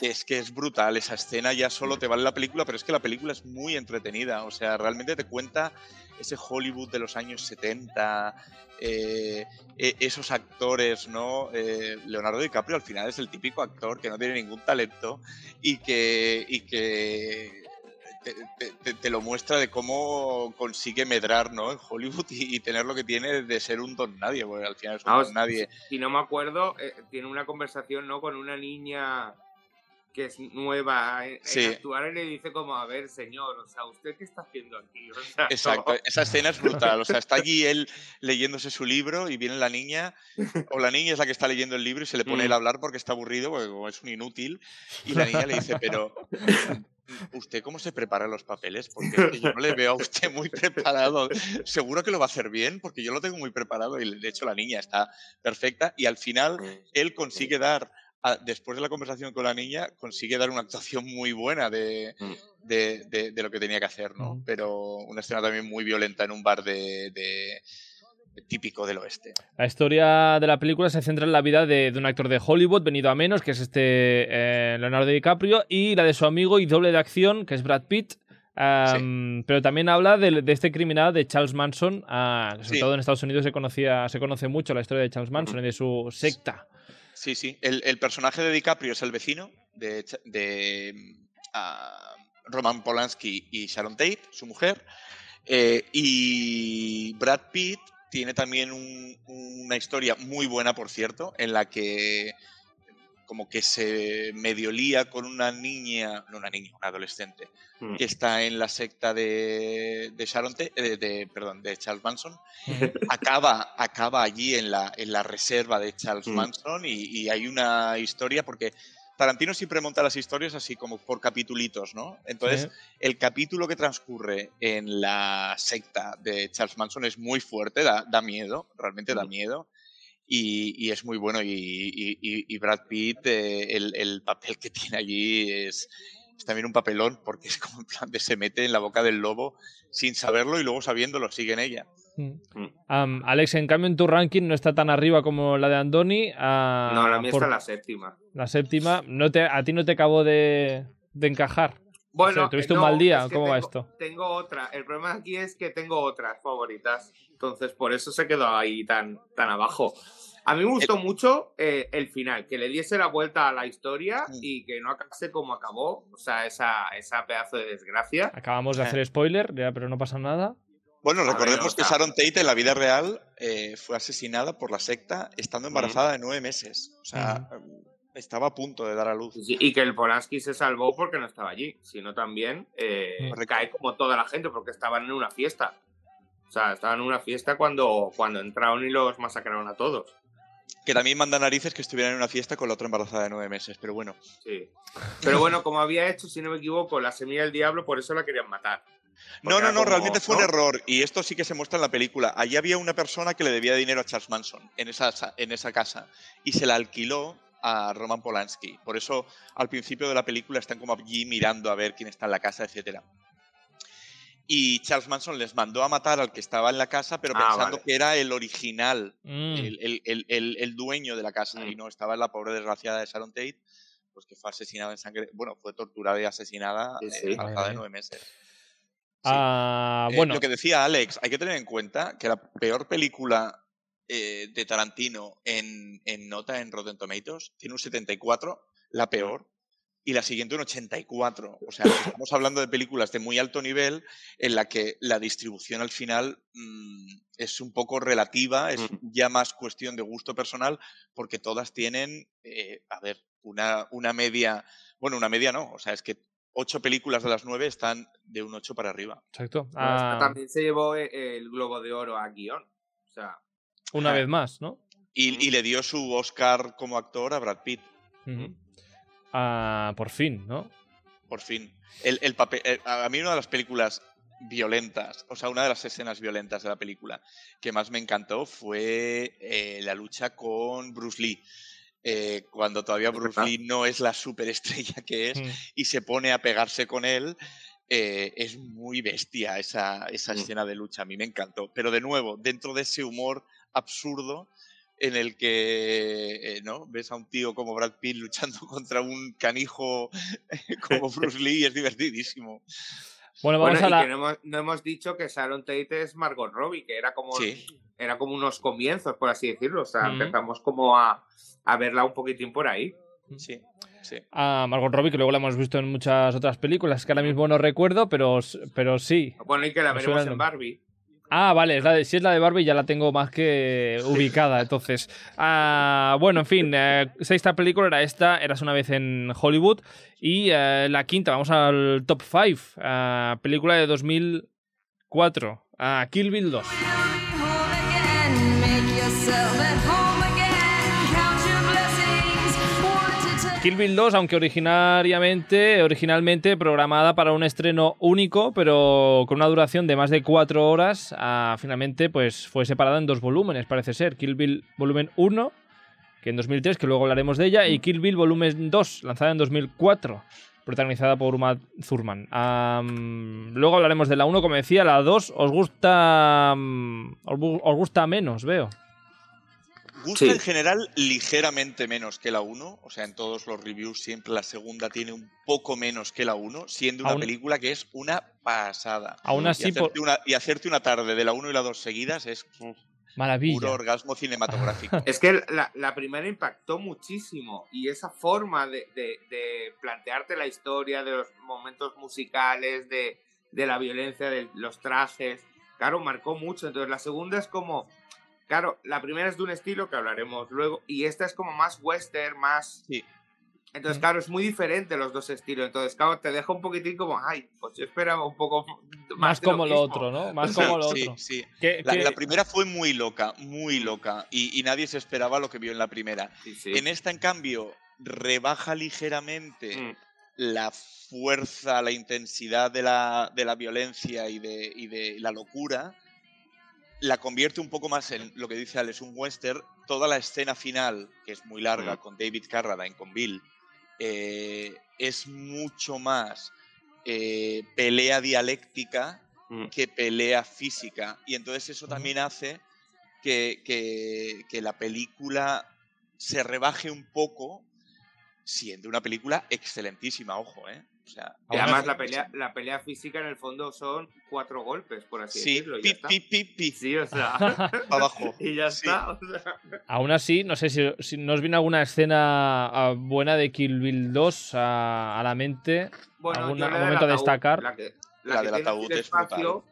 Es que es brutal, esa escena ya solo te vale la película, pero es que la película es muy entretenida, o sea, realmente te cuenta ese Hollywood de los años 70, eh, e- esos actores, ¿no? Eh, Leonardo DiCaprio al final es el típico actor que no tiene ningún talento y que, y que te, te- te- te lo muestra de cómo consigue medrar, ¿no? En Hollywood y, y tener lo que tiene de ser un don nadie, porque al final es un don nadie. Si no me acuerdo, eh, tiene una conversación ¿no? con una niña que es nueva en, actuar y le dice como, a ver, señor, o sea, ¿usted qué está haciendo aquí? *laughs* O sea, Exacto, no. esa escena es brutal. O sea, está allí él leyéndose su libro y viene la niña, o la niña es la que está leyendo el libro y se le pone él a Mm. hablar porque está aburrido, porque como es un inútil. Y la niña le dice, pero ¿usted cómo se prepara los papeles? Porque yo no le veo a usted muy preparado. Seguro que lo va a hacer bien porque yo lo tengo muy preparado. Y de hecho la niña está perfecta y al final él consigue dar, después de la conversación con la niña, consigue dar una actuación muy buena de, Mm. de, de- de lo que tenía que hacer, ¿no? Ujú. Pero una escena también muy violenta en un bar de, de- típico del oeste. La historia de la película se centra en la vida de, de un actor de Hollywood venido a menos, que es este eh, Leonardo DiCaprio, y la de su amigo y doble de acción, que es Brad Pitt. Am, Pero también habla de, de este criminal de Charles Manson, que sobre Sí. todo en Estados Unidos se, conocía, se conoce mucho la historia de Charles Manson y de su secta. Sí, sí. El, personaje de DiCaprio es el vecino de, de mm, ah, Roman Polanski y Sharon Tate, su mujer. Eh, y Brad Pitt tiene también un- una historia muy buena, por cierto, en la que como que se medio lía con una niña, no una niña, una adolescente, Mm. que está en la secta de, de Sharon Tate, eh, de, perdón, de Charles Manson, *laughs* acaba, acaba allí en la, en la reserva de Charles Mm. Manson y, y hay una historia porque Tarantino siempre monta las historias así como por capitulitos, ¿no? Entonces, Sí. el capítulo que transcurre en la secta de Charles Manson es muy fuerte, da, da miedo, realmente da Mm. miedo. Y, y es muy bueno. Y, y- y- y Brad Pitt, eh, el, el papel que *laughs* tiene allí es, es también un papelón, porque es como en plan de se mete en la boca del lobo sin saberlo y luego sabiéndolo sigue en ella. Am, Alex, en cambio, en tu ranking no está tan arriba como la de Andoni. ah, No, la mía por está la séptima. la séptima. No te, a ti no te acabó de, de encajar. Bueno, sea, ¿tuviste eh, un mal día? es que ¿Cómo va tengo- esto? Tengo otra. El problema aquí es que tengo otras favoritas. Entonces, por eso se quedó ahí tan, tan abajo. A mí me gustó mucho eh, el final, que le diese la vuelta a la historia Mm. y que no acabase como acabó. O sea, esa, esa pedazo de desgracia. Acabamos de hacer spoiler, ya, pero no pasa nada. Bueno, ver, recordemos o que Sharon Tate en la vida real eh, fue asesinada por la secta estando embarazada de nueve meses. O sea, estaba a punto de dar a luz. Sí, Y que el Polanski se salvó porque no estaba allí, sino también eh, cae como toda la gente porque estaban en una fiesta. O sea, estaban en una fiesta cuando, cuando entraron y los masacraron a todos. Que también manda narices que estuvieran en una fiesta con la otra embarazada de nueve meses, pero bueno. Sí. Pero bueno, como había hecho, si no me equivoco, la semilla del diablo, por eso la querían matar. No, Porque no, no, como- realmente fue un error. Y esto sí que se muestra en la película. Allí había una persona que le debía dinero a Charles Manson en esa, sa- en esa casa y se la alquiló a Roman Polanski. Por eso al principio de la película están como allí mirando a ver quién está en la casa, etcétera. Y Charles Manson les mandó a matar al que estaba en la casa, pero Ah, pensando vale. que era el original, Mm. el, el- el- el- el dueño de la casa. Mm. Y no estaba la pobre desgraciada de Sharon Tate, pues que fue asesinada en sangre. Bueno, fue torturada y asesinada Sí, eh, sí. de nueve meses. Sí. Ah, Eh, bueno, lo que decía Alex, hay que tener en cuenta que la peor película eh, de Tarantino en, en nota en Rotten Tomatoes tiene un 74, la peor, y la siguiente un 84. O sea, estamos hablando de películas de muy alto nivel en la que la distribución al final mm, es un poco relativa, es ya más cuestión de gusto personal, porque todas tienen, eh, a ver, una, una media, bueno, una media no, o sea, es que ocho películas de las nueve están de un 8 para arriba. exacto. Ah, También se llevó eh, el Globo de Oro a guion. O sea, una vez más, ¿no? Y, y le dio su Oscar como actor a Brad Pitt. Ah, por fin, ¿no? por fin. El, el papel, el- a mí una de las películas violentas, o sea, una de las escenas violentas de la película que más me encantó fue eh, la lucha con Bruce Lee. Eh, cuando todavía Bruce. Lee no es la superestrella que es Mm. y se pone a pegarse con él, eh, es muy bestia esa, esa Mm. escena de lucha. A mí me encantó. Pero de nuevo, dentro de ese humor absurdo en el que eh, ¿no? ves a un tío como Brad Pitt luchando *laughs* contra un canijo como Bruce Lee y es divertidísimo. Bueno, vamos bueno, a y la. que no hemos, no hemos dicho que Sharon Tate es Margot Robbie, que era como, Sí. era como unos comienzos, por así decirlo. O sea, Mm. empezamos como a, a verla un poquitín por ahí. Sí, sí. a Margot Robbie, que luego la hemos visto en muchas otras películas, que ahora mismo no recuerdo, pero, pero sí. Bueno, y que la Me veremos en. Barbie. Ah, vale, es la de- si es la de Barbie ya la tengo más que ubicada, entonces. Ah, bueno, en fin, eh, sexta película era esta, Eras una vez en Hollywood. Y eh, la quinta, vamos al top 5, película de 2004, ah, Kill Bill 2. Kill Bill 2, aunque originariamente, originalmente programada para un estreno único, pero con una duración de más de cuatro horas, ah, finalmente pues fue separada en dos volúmenes, parece ser. Kill Bill volumen 1, que en 2003, que luego hablaremos de ella, y Kill Bill volumen 2, lanzada en 2004, protagonizada por Uma Thurman. Luego hablaremos de la 1, como decía, la 2 os gusta mm, os gusta menos, veo. Gusta Sí. en general ligeramente menos que la 1. O sea, en todos los reviews siempre la segunda tiene un poco menos que la 1, siendo una Aún- película que es una pasada. Aún Y así, por... hacerte, una, y hacerte una tarde de la 1 y la 2 seguidas es uf, maravilla. puro orgasmo cinematográfico. *laughs* Es que la, la primera impactó muchísimo y esa forma de, de- de plantearte la historia, de los momentos musicales, de, de la violencia, de los trajes, claro, marcó mucho. Entonces la segunda es como, claro, la primera es de un estilo que hablaremos luego y esta es como más western, más... Sí. Entonces, claro, es muy diferente los dos estilos. Entonces, claro, te deja un poquitín como, ay, pues yo esperaba un poco más, Más lo como lo mismo". otro, ¿no? *laughs* Más Sí, como lo sí, otro. sí. ¿Qué- La, la primera fue muy loca, muy loca. Y, y nadie se esperaba lo que vio en la primera. Sí, sí. En esta, en cambio, rebaja ligeramente Mm. la fuerza, la intensidad de la, de la violencia y de, y de la locura, la convierte un poco más en lo que dice Alex, un western. Toda la escena final, que es muy larga, Mm. con David Carradine, con Bill, eh, es mucho más eh, pelea dialéctica Mm. que pelea física. Y entonces eso también hace que, que- que la película se rebaje un poco, siendo una película excelentísima, ojo, ¿eh? O sea, Y además la pelea, la pelea física en el fondo son cuatro golpes, por así Sí, decirlo. y ya pi, está. pi, pi, pi, Sí, o sea. *laughs* abajo. *laughs* y ya Sí. está. o sea. Aún así, no sé si, si nos viene alguna escena ah, buena de Kill Bill 2 a, a la mente. Bueno, ¿Algún del momento a destacar? La, que, la La que del tiene ataúd es brutal. espacio,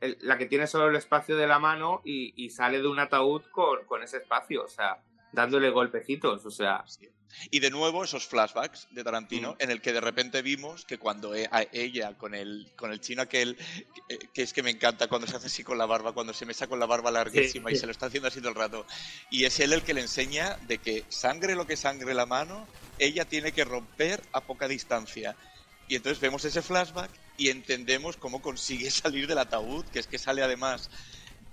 el- la que tiene solo el espacio de la mano y, y sale de un ataúd con, con ese espacio, o sea, dándole golpecitos, o sea. Sí. Y de nuevo esos flashbacks de Tarantino Mm. en el que de repente vimos que cuando e- a ella con el, con el chino aquel, que, que es que me encanta cuando se hace así con la barba, cuando se mesa con la barba larguísima y Sí. se lo está haciendo así todo el rato. Y es él el que le enseña de que sangre lo que sangre la mano, ella tiene que romper a poca distancia. Y entonces vemos ese flashback y entendemos cómo consigue *laughs* salir del ataúd, que es que sale además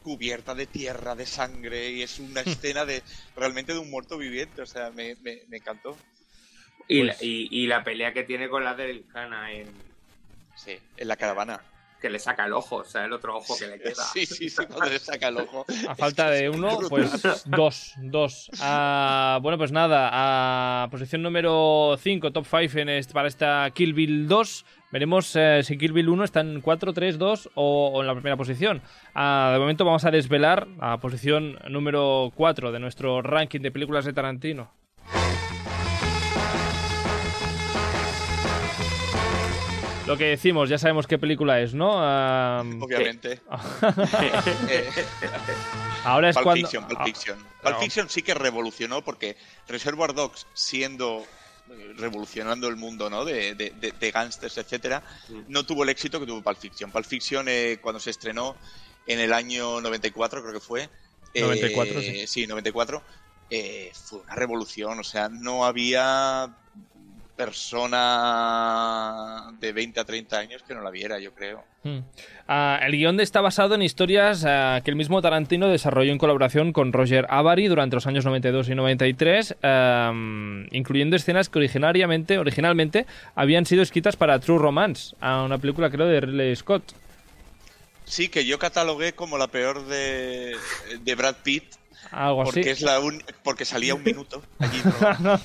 cubierta de tierra, de sangre, y es una escena de realmente de un muerto viviente, o sea, me, me, me encantó. Y, Pues- la, y, y la pelea que tiene con la del Cana en. Sí, en la caravana. que le saca el ojo, o sea, el otro ojo que le *laughs* queda. Sí, sí, sí, cuando le saca el ojo. *laughs* A falta de uno, pues dos, dos. Ah, bueno, pues nada, a posición número 5, top 5 para esta Kill Bill 2. Veremos eh, si Kill Bill 1 está en 4, 3, 2 o, o en la primera posición. Ah, de momento vamos a desvelar a posición número 4 de nuestro ranking de películas de Tarantino. Lo que decimos, ya sabemos qué película es, ¿no? Ah, *laughs* Obviamente. *laughs* Ahora es Pulp cuando... Fiction, Pulp ah, Fiction. no. Pulp Fiction sí que revolucionó porque Reservoir Dogs siendo revolucionando el mundo ¿no? de, de, de, de gángsters, etcétera, Mm. no tuvo el éxito que tuvo Pulp Fiction. Pulp Fiction eh, cuando se estrenó en el año 94 creo que fue. eh, 94, sí. Sí, 94. eh, fue una revolución, o sea, no había persona de 20 a 30 años que no la viera, yo creo. Mm. Ah, el guion está basado en historias ah, que el mismo Tarantino desarrolló en colaboración con Roger Avary durante los años 92 y 93, am, incluyendo escenas que originariamente, originalmente habían sido escritas para True Romance, a una película creo de Ridley Scott. Sí, que yo catalogué como la peor de, de Brad Pitt Algo porque así. es la un- porque salía un minuto allí *laughs* ¿no?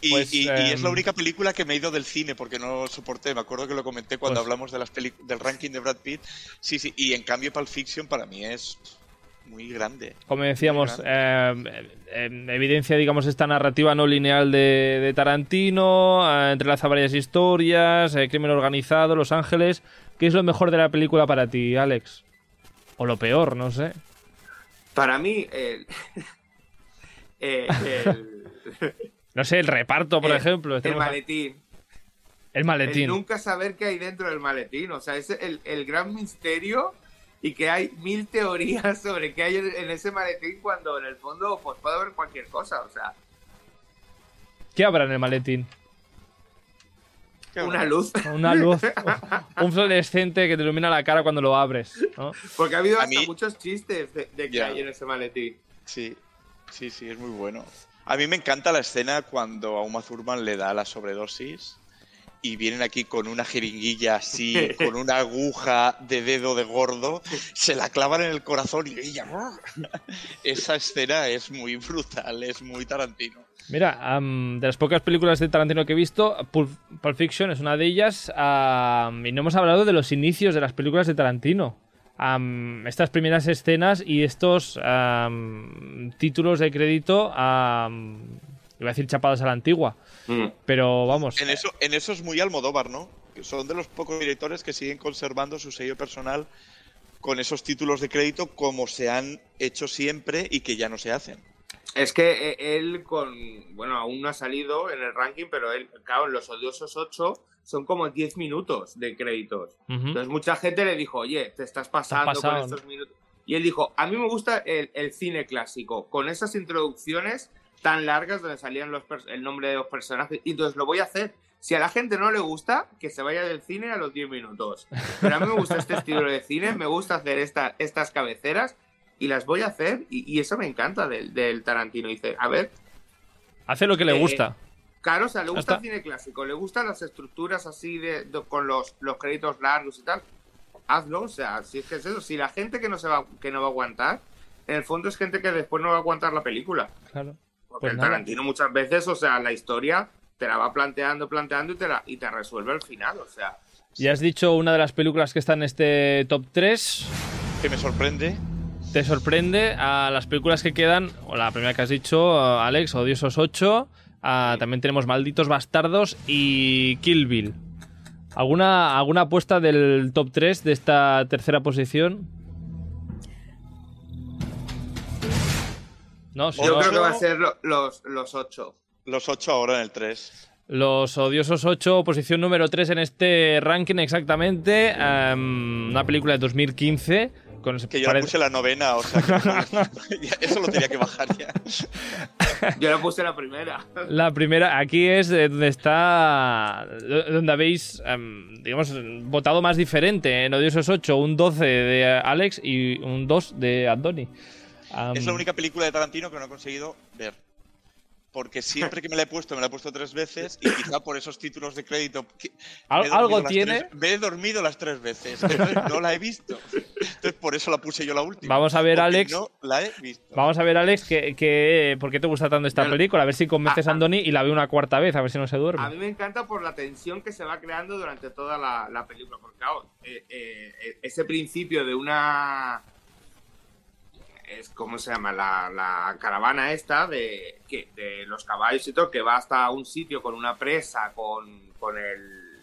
Y, Pues, y- y es la em, única película que me he ido del cine porque no soporté me acuerdo que lo comenté cuando Pues- hablamos de las peli- del ranking de Brad Pitt sí sí y en cambio Pulp Fiction para mí es muy grande Como decíamos, eh, eh, evidencia, digamos, esta narrativa no lineal de, de Tarantino, eh, entrelaza varias historias, eh, crimen organizado, Los Ángeles. ¿Qué es lo mejor de la película para ti, Alex? O lo peor, no sé. Para mí, el, *laughs* eh, el, *laughs* No sé, el reparto, por el- ejemplo. el maletín. el maletín. nunca saber qué hay dentro del maletín. O sea, es el, el gran misterio y que hay mil teorías *laughs* sobre qué hay en, ese maletín cuando en el fondo pues puede haber cualquier cosa. O sea, ¿Qué habrá en el maletín? Una luz. *laughs* Una luz, *laughs* un fluorescente que te ilumina la cara cuando lo abres. ¿no? Porque ha habido hasta mí- muchos chistes de, de que hay en ese maletín. Sí, sí, sí, es muy bueno. A mí me encanta la escena cuando a Uma Thurman le da la sobredosis y vienen aquí con una jeringuilla así, *laughs* con una aguja de dedo de gordo, se la clavan en el corazón y ella... *laughs* Esa escena es muy brutal, es muy Tarantino. Mira, am, de las pocas películas de Tarantino que he visto, Pulp, Pulp Fiction es una de ellas. y no hemos hablado de los inicios de las películas de Tarantino. Estas primeras escenas y estos títulos de crédito, iba a decir chapadas a la antigua. Pero vamos, En eso, en eso es muy Almodóvar, ¿no? Que son de los pocos directores que siguen conservando su sello personal con esos títulos de crédito como se han hecho siempre y que ya no se hacen. Es que eh, él con. Bueno, aún no ha salido en el ranking, pero él, claro, en los odiosos 8 son como 10 minutos de créditos. Entonces mucha gente le dijo, oye, te estás pasando con estos minutos. Y él dijo, a mí me gusta el, el cine clásico, con esas introducciones tan largas donde salían los el nombre de los personajes. Y entonces lo voy a hacer. Si a la gente no le gusta, que se vaya del cine a los 10 minutos. Pero a mí me gusta este estilo de cine, me gusta hacer esta, estas cabeceras y las voy a hacer. Y, y eso me encanta del, del Tarantino. Dice, a ver, hace lo que le eh, gusta. Claro, o sea, le gusta el está. cine clásico, le gustan las estructuras así de, de- con los, los créditos largos y tal. Hazlo, o sea, si es que es eso, si la gente que no se va que no va a aguantar, en el fondo es gente que después no va a aguantar la película. Claro. Porque Pues el nada. Tarantino muchas veces, o sea, la historia te la va planteando, planteando y te la y te resuelve al final, o sea. Ya has dicho una de las películas que está en este top 3. Que me sorprende. ¿Te sorprende a las películas que quedan? O la primera que has dicho, Alex, Odiosos 8. Ah, también tenemos Malditos Bastardos y Kill Bill. ¿Alguna, ¿Alguna apuesta del top 3 de esta tercera posición? No, si Yo no- creo que va a ser lo- los, los ocho. Los ocho ahora en el 3. Los Odiosos 8, posición número 3 en este ranking exactamente. em, una película de 2015. Con ese- Que yo le parece- puse la novena, o sea, que *laughs* *laughs* eso lo tenía que bajar ya. Yo le puse la primera. La primera, aquí es eh, donde está. Donde habéis, em, digamos, votado más diferente. En Odiosos 8, un 12 de Alex y un 2 de Andoni. Es la única película de Tarantino que no he conseguido ver. Porque *laughs* siempre que me la he puesto, me la he puesto tres veces y quizá por esos títulos de crédito. que- Al- me he dormido algo las tiene. tres- me he dormido las tres veces. no la he visto. Entonces por eso la puse yo la última. Vamos a ver, Alex. No la he visto. Vamos a ver, Alex, que, que- ¿por qué te gusta tanto esta Bueno, película? A ver si convences a a- a- Andoni y la ve una cuarta vez, a ver si no se A duerme. mí me encanta por la tensión que se va creando durante toda la, la película. Porque, claro, eh, eh, ese principio de una. Es como se llama la, la caravana esta de, que, de los caballos y todo, que va hasta un sitio con una presa, con, con el.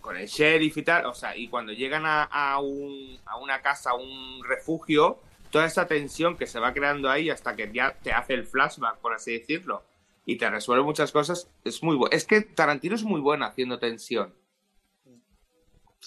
con el sheriff y tal. O sea, y cuando llegan a, a, un, a una casa, a un refugio, toda esa tensión que se va creando ahí hasta que ya te hace el flashback, por así decirlo y te resuelve muchas cosas, es muy bueno. Es que Tarantino es muy bueno haciendo tensión.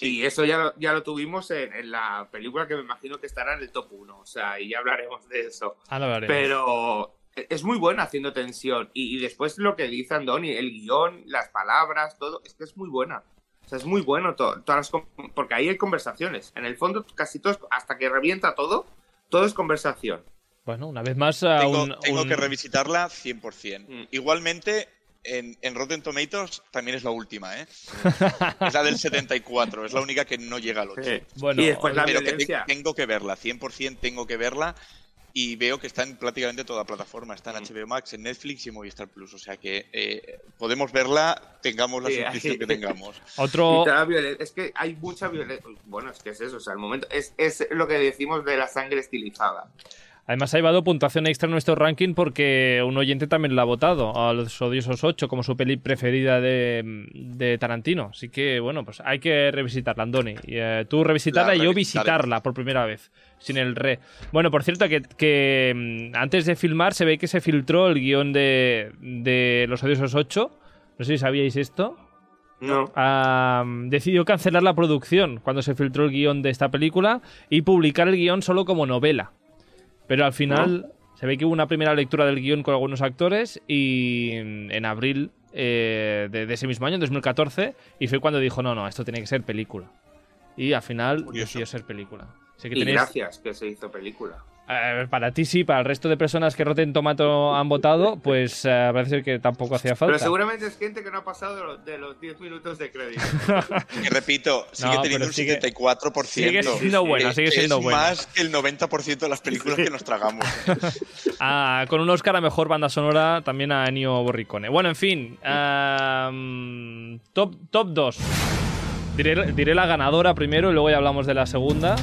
Y eso ya lo, ya lo tuvimos en, en la película que me imagino que estará en el top 1. O sea, y ya hablaremos de eso. Ah, lo veremos. Pero es muy bueno haciendo tensión. Y, y después lo que dice Andoni, el guion, las palabras, todo, es que es muy buena. O sea, es muy bueno todo, todas las porque ahí hay conversaciones. En el fondo, casi todo, es- hasta que revienta todo, todo es conversación. Bueno, una vez más, a Tengo, un- tengo un- que revisitarla 100%. Mm. Igualmente, en, en Rotten Tomatoes también es la última, ¿eh? es la del 74, es la única que no llega al 8. Bueno, y después la Pero que violencia. tengo que verla, 100% tengo que verla. Y veo que está en prácticamente toda plataforma. Está en Mm. HBO Max, en Netflix y Movistar Plus. O sea que eh, podemos verla, tengamos la Sí, suscripción que tengamos. otro, Es que hay mucha violencia. Bueno, es que es eso. O sea, el momento. Es, es lo que decimos de la sangre estilizada. Además ha llevado puntuación extra en nuestro ranking porque un oyente también lo ha votado a Los Odiosos 8 como su peli preferida de, de Tarantino. Así que, bueno, pues hay que revisitarla, Andoni. Y, eh, tú revisitarla La y yo visitarla por primera vez, sin el re. Bueno, por cierto, que, que, mm, antes de filmar se ve que se filtró el guion de, de Los Odiosos 8. No sé si sabíais esto. No. Ah, decidió cancelar la producción cuando se filtró el guion de esta película y publicar el guion solo como novela. Pero al final se ve que hubo una primera lectura del guion con algunos actores y en en abril eh, de, de ese mismo año, en 2014, y fue cuando dijo, no, no, esto tiene que ser película. Y al final Curioso. decidió ser película. Así que Y tenéis, gracias que se hizo película. Eh, para ti sí, para el resto de personas que Rotten Tomato han votado, pues eh, parece ser que tampoco hacía falta. Pero seguramente es gente que no ha pasado de los, de los 10 minutos de crédito. *laughs* Que repito, sigue No, teniendo un sigue- 74%. sigue siendo buena, sigue siendo es buena. más que el 90% de las películas que nos tragamos. *laughs* Ah, con un Oscar a mejor banda sonora también a Ennio Borricone. Bueno, en fin. mm, top, top 2. Diré, diré la ganadora primero y luego ya hablamos de la segunda.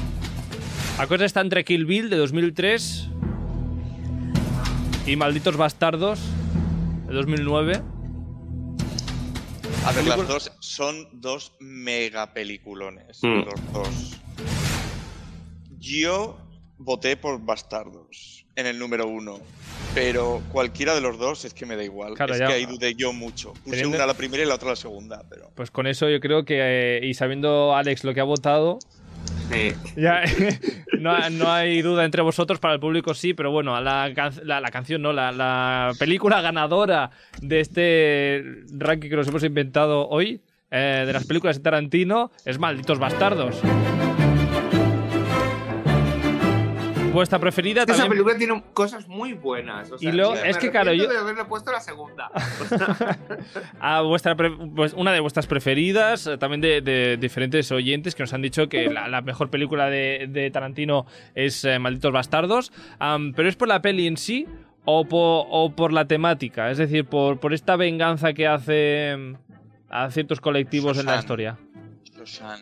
La cosa está entre Kill Bill de 2003 y Malditos Bastardos de 2009. A ver, las dos son dos mega peliculones. Mm. Los dos. Yo voté por Bastardos en el número uno. Pero cualquiera de los dos es que me da igual. Claro, es ya- que ahí dudé yo mucho. Puse Teniendo- una la primera y la otra la segunda. Pero Pues con eso yo creo que, eh, y sabiendo Alex lo que ha votado, *laughs* No, no hay duda entre vosotros, para el público sí, pero bueno, la, la, canción, no, la, la película ganadora de este ranking que nos hemos inventado hoy, eh, de las películas de Tarantino, es Malditos Bastardos. Vuestra preferida Esa también. película tiene cosas muy buenas. o sea, Y luego- me es que, claro, yo- de haberle puesto la segunda. *laughs* a vuestra pre- pues, una de vuestras preferidas, eh, también de, de diferentes oyentes que nos han dicho que la, la mejor película de, de Tarantino es eh, Malditos Bastardos, pero es por la peli en sí o por, o por la temática, es decir, por, por esta venganza que hace mm, a ciertos colectivos en la Susan. historia. Rosan,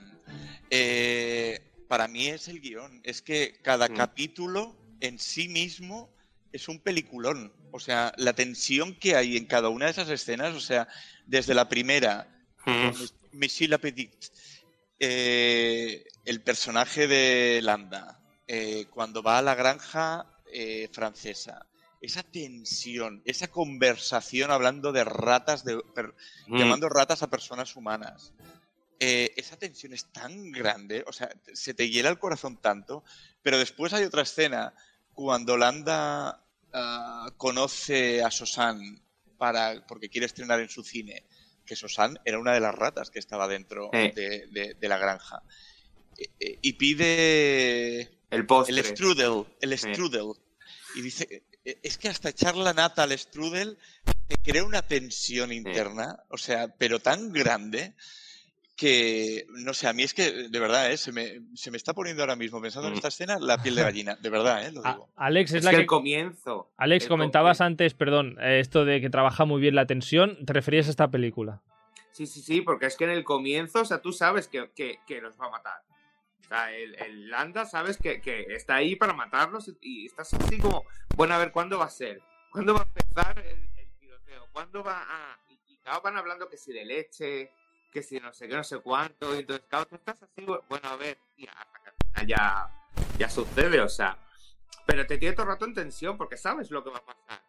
eh, para mí es el guion. Es que cada Mm. capítulo en sí mismo es un peliculón. O sea, la tensión que hay en cada una de esas escenas, o sea, desde la primera, con Michel Petit, eh, el personaje de Landa, eh, cuando va a la granja eh, francesa, esa tensión, esa conversación hablando de ratas, de, per- Mm. llamando ratas a personas humanas. Eh, esa tensión es tan grande, o sea, se te hiela el corazón tanto, pero después hay otra escena cuando Landa ah, conoce a Sosan para, porque quiere estrenar en su cine, que Sosan era una de las ratas que estaba dentro Eh. de, de- de la granja. Eh, eh, y pide El postre. el strudel, el strudel. Y dice, "Eh, es que hasta echar la nata al strudel te crea una tensión interna, o sea, pero tan grande que, no sé, a mí es que, de verdad, ¿eh? se, me, se me está poniendo ahora mismo, pensando en Mm. esta escena, la piel de *laughs* gallina, de verdad, ¿eh? lo A- digo. Alex, es, Es la que que... el comienzo. Alex, el comentabas com- antes, perdón, eh, esto de que trabaja muy bien la tensión, ¿te referías a esta película? Sí, sí, sí, porque es que en el comienzo, o sea, tú sabes que, que, que los va a matar. O sea, el, el Landa sabes que, que está ahí para matarlos y, y estás así como, bueno, a ver, ¿cuándo va a ser? ¿Cuándo va a empezar el, el tiroteo? ¿Cuándo va a...? Y, y claro, van hablando que si de leche, que si no sé qué, no sé cuánto, y entonces, claro, tú estás así, bueno, a ver, hasta que al final ya, ya sucede, o sea, pero te tiene todo el rato en tensión porque sabes lo que va a pasar.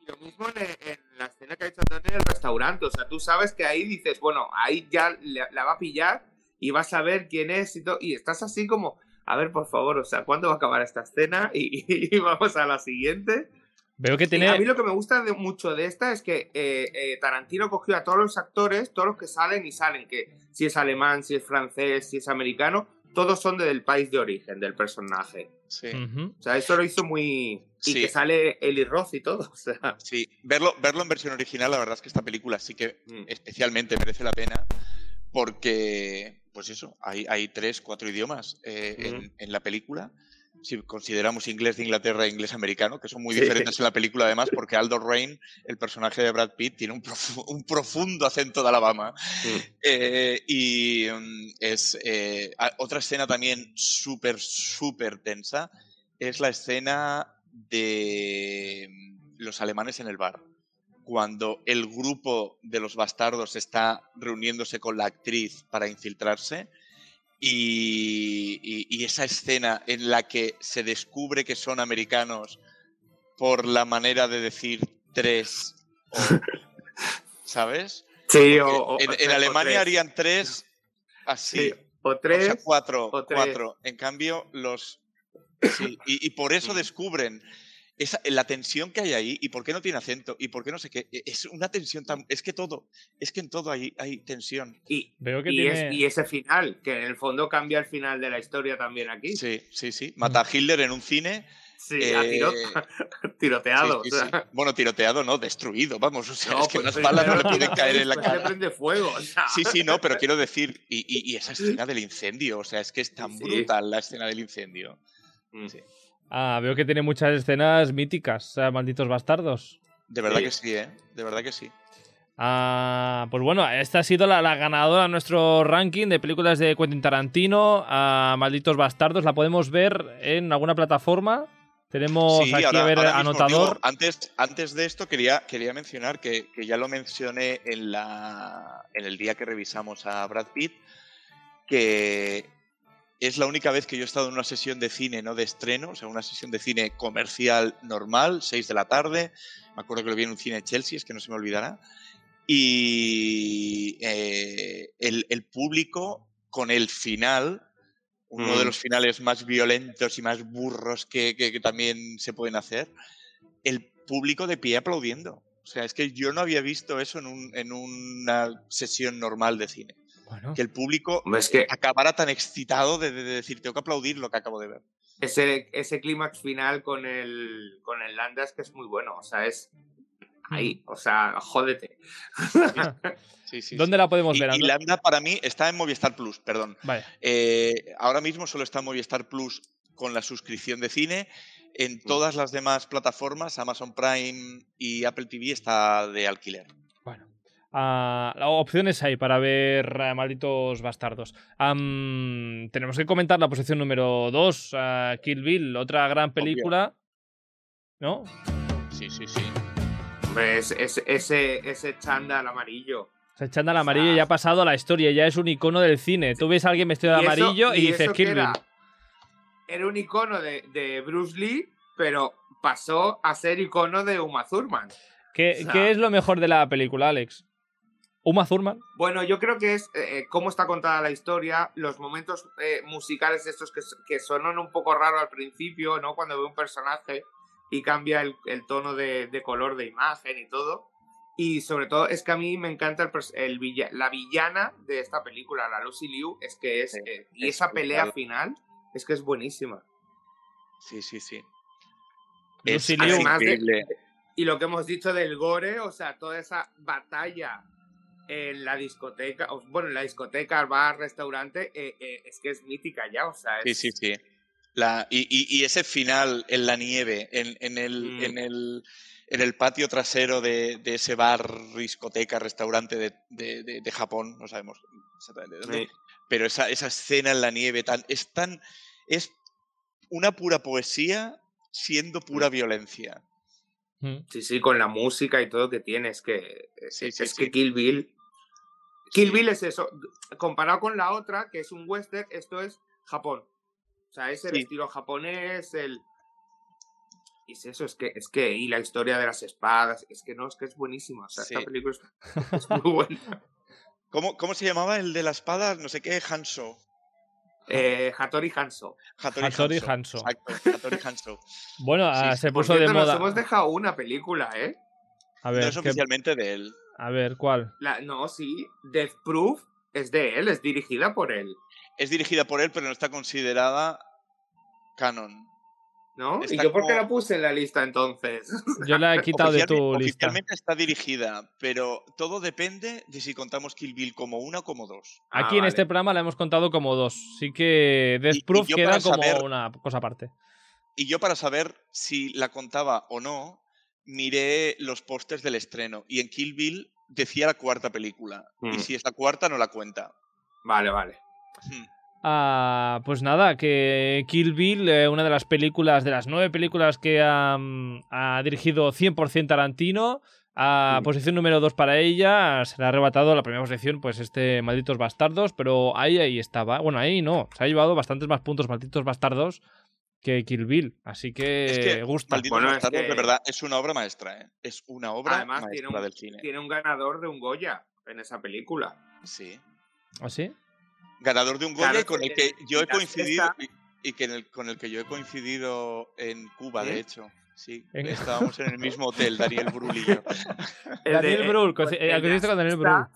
Y lo mismo en, en la escena que ha hecho en el restaurante. O sea, tú sabes que ahí dices, bueno, ahí ya la va a pillar y vas a ver quién es y todo. Y estás así como, a ver, por favor, o sea, ¿cuándo va a acabar esta escena? Y *laughs* vamos a la siguiente. Veo que Y a mí tiene... lo que me gusta de, mucho de esta es que eh, eh, Tarantino cogió a todos los actores, todos los que salen y salen, que si es alemán, si es francés, si es americano, todos son del país de origen del personaje. Sí. Ujú. O sea, eso lo hizo muy... Y Sí. que sale Eli Roth y todo. *laughs* O sea, Sí, verlo, verlo en versión original, la verdad es que esta película sí que Mm. especialmente merece la pena porque, pues eso, hay, hay tres, cuatro idiomas eh, Mm. en, en la película. Si consideramos inglés de Inglaterra e inglés americano, que son muy Sí. diferentes en la película además, porque Aldo Rain, el personaje de Brad Pitt, tiene un, profu- un profundo acento de Alabama. Eh, y mm, es eh, a- otra escena también súper, súper tensa es la escena de los alemanes en el bar. Cuando el grupo de los bastardos está reuniéndose con la actriz para infiltrarse y, y- y esa escena en la que se descubre que son americanos por la manera de decir tres, o- ¿sabes? Sí, o, o- en, Alemania harían tres así. Sí, o tres. sea, cuatro, o tres. cuatro. En cambio, los. Sí, y, y por eso descubren esa, la tensión que hay ahí y por qué no tiene acento y por qué no sé qué. E- Es una tensión tan. Es que todo. Es que en todo hay, hay tensión. Y, Veo que y, tiene. es- y ese final, que en el fondo cambia el final de la historia también aquí. Sí, sí, sí. Mata a Hitler en un cine. Sí, a tiro- eh, *laughs* tiroteado. sí, sí, o sea. sí. Bueno, tiroteado, no, destruido, vamos. O sea, No, es que pues, las balas no le pueden *laughs* caer en la le cara. prende fuego. o sea. Sí, sí, no, pero quiero decir, y, y- y esa *laughs* escena del incendio, o sea, es que es tan Sí. brutal la escena del incendio. Mm. Sí. Ah, veo que tiene muchas escenas míticas, eh, malditos bastardos. De verdad Sí. que sí, ¿eh? De verdad que sí. Ah, pues bueno, esta ha sido la, la ganadora de nuestro ranking de películas de Quentin Tarantino. Ah, Malditos Bastardos, la podemos ver en alguna plataforma. Tenemos Sí, aquí ahora- a ver anotador. digo, antes, antes de esto quería, quería mencionar que, que ya lo mencioné en, la, en el día que revisamos a Brad Pitt, que es la única vez que yo he estado en una sesión de cine, no de estreno, o sea, una sesión de cine comercial normal, 6 de la tarde. Me acuerdo que lo vi en un cine de Chelsea, es que no se me olvidará. Y eh, el, el público con el final, uno de Mm. los finales más violentos y más burros que, que- que también se pueden hacer, el público de pie aplaudiendo. O sea, es que yo no había visto eso en, un- en una sesión normal de cine. Bueno, Que el público Hombre, es que acabara tan excitado de, de- de decir, tengo que aplaudir lo que acabo de ver. ese, ese clímax final con el, con el Landas que es muy bueno. O sea, es ahí. O sea, jódete. *laughs* Sí, sí, ¿Dónde sí. la podemos Y, ver? y? Lambda para mí está en Movistar Plus, perdón. Vale. Eh, ahora mismo solo está en Movistar Plus con la suscripción de cine. En todas las demás plataformas, Amazon Prime y Apple TV está de alquiler. Ah, la- opciones hay para ver eh, Malditos Bastardos. Tenemos que comentar la posición número 2, Kill Bill, otra gran película. ¿No? Sí, sí, sí. Hombre, es- es- ese, ese chándal amarillo. Se echan al amarillo ya ha pasado a la historia, ya es un icono del cine. Tú ves a alguien vestido de Y eso- amarillo y, dices Kill Bill. era, era un icono de, de Bruce Lee, pero pasó a ser icono de Uma Thurman. ¿Qué, o sea- qué es lo mejor de la película, Alex? Uma Thurman. Bueno, yo creo que es eh, cómo está contada la historia, los momentos eh, musicales estos que, que sonan un poco raro al principio, ¿no? Cuando ve un personaje y cambia el, el tono de, de color de imagen y todo. Y sobre todo es que a mí me encanta el, el villa- la villana de esta película, la Lucy Liu, es que es... Sí, eh, y es esa pelea brutal. final es que es buenísima. Sí, sí, sí. Lucy Es Liu. Además de- increíble. Y lo que hemos dicho del gore, o sea, toda esa batalla en la discoteca, bueno, en la discoteca, el bar, restaurante, eh, eh, es que es mítica ya, o sea, Sí, es, sí, sí. La, y, y- y ese final en la nieve, en, en el, Mm. en, el, en el patio trasero de, de ese bar, discoteca, restaurante de, de- de- de Japón, no sabemos exactamente dónde, Sí. pero esa, esa escena en la nieve tan, es tan, es una pura poesía siendo pura violencia. Mm. Sí, sí, con la música y todo que tiene, es que es, Sí, es sí, sí. que Kill Bill. Kill. Bill es eso. Comparado con la otra, que es un western, esto es Japón. O sea, es el Sí. estilo japonés, el. Y es eso, es que, es que. Y la historia de las espadas, es que no, es que es buenísima. O sea, Sí. esta película es, *laughs* es muy buena. ¿Cómo, ¿Cómo se llamaba el de la espada? No sé qué, Hanso. Eh, Hattori Hanzo. Hattori, Hattori Hanzo. Hanzo. Exacto, Hattori Hanzo. Bueno, ah, Sí, se Por puso de moda. Nos hemos dejado una película, ¿eh? A No ver, es ¿qué- oficialmente de él. A ver, ¿cuál? La, no, sí. Death Proof es de él, es dirigida por él. Es dirigida por él, pero no está considerada canon. ¿No? Está ¿Y yo por qué como- la puse en la lista entonces? *laughs* Yo la he quitado de tu Oficialmente- lista. Oficialmente está dirigida, pero todo depende de si contamos Kill Bill como una o como dos. Ah, Aquí en vale. este programa la hemos contado como dos. Sí que Death Y- y Proof queda como saber- una cosa aparte. Y yo para saber si la contaba o no, miré los pósters del estreno y en Kill Bill decía la cuarta película. Y Mm. si es la cuarta, no la cuenta. Vale, vale. Hmm. Ah, pues nada, que Kill Bill, eh, una de las películas, de las nueve películas que ha, ha dirigido 100% Tarantino, a Sí. posición número 2 para ella, se le ha arrebatado la primera posición, pues este Malditos Bastardos, pero ahí, ahí estaba. Bueno, ahí no, se ha llevado bastantes más puntos Malditos Bastardos que Kill Bill, así que, Es que gusta. Bueno, es Bastardos, de que- verdad, es una obra maestra, ¿eh? Es una obra Además, maestra tiene un, del cine. tiene un ganador de un Goya en esa película. Sí. ¿Así? Ganador de un Goya con el que yo he coincidido esta- y, y que en el- con el que yo he coincidido en Cuba, ¿Sí? de hecho. Sí, En- estábamos en el mismo hotel, Daniel *laughs* Brul y yo. El Daniel el eh, coincidiste con Daniel Brühl.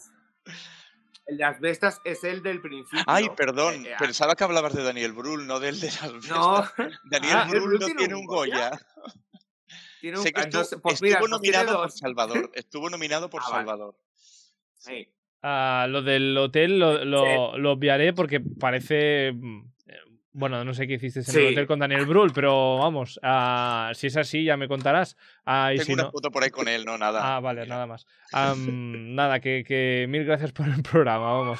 De Asbestas es el del principio. Ay, perdón, Eh, eh, pensaba que hablabas de Daniel Brühl, no del de las No, fiestas. Daniel Ah, ¿Daniel Brühl Brühl no tiene un Goya. *laughs* tiene un... Sé que estuvo, entonces, pues estuvo mira, entonces tiene nominado por dos. Salvador. *laughs* Estuvo nominado por Ah, vale. Salvador. Sí. Ah, lo del hotel lo, lo, lo obviaré porque parece. Bueno, no sé qué hiciste en el Sí. hotel con Daniel Brühl, pero vamos, ah, si es así ya me contarás. Ah, y Tengo si una no- foto por ahí con él, no nada. Ah, vale, nada más. *laughs* Nada, que, que mil gracias por el programa, vamos.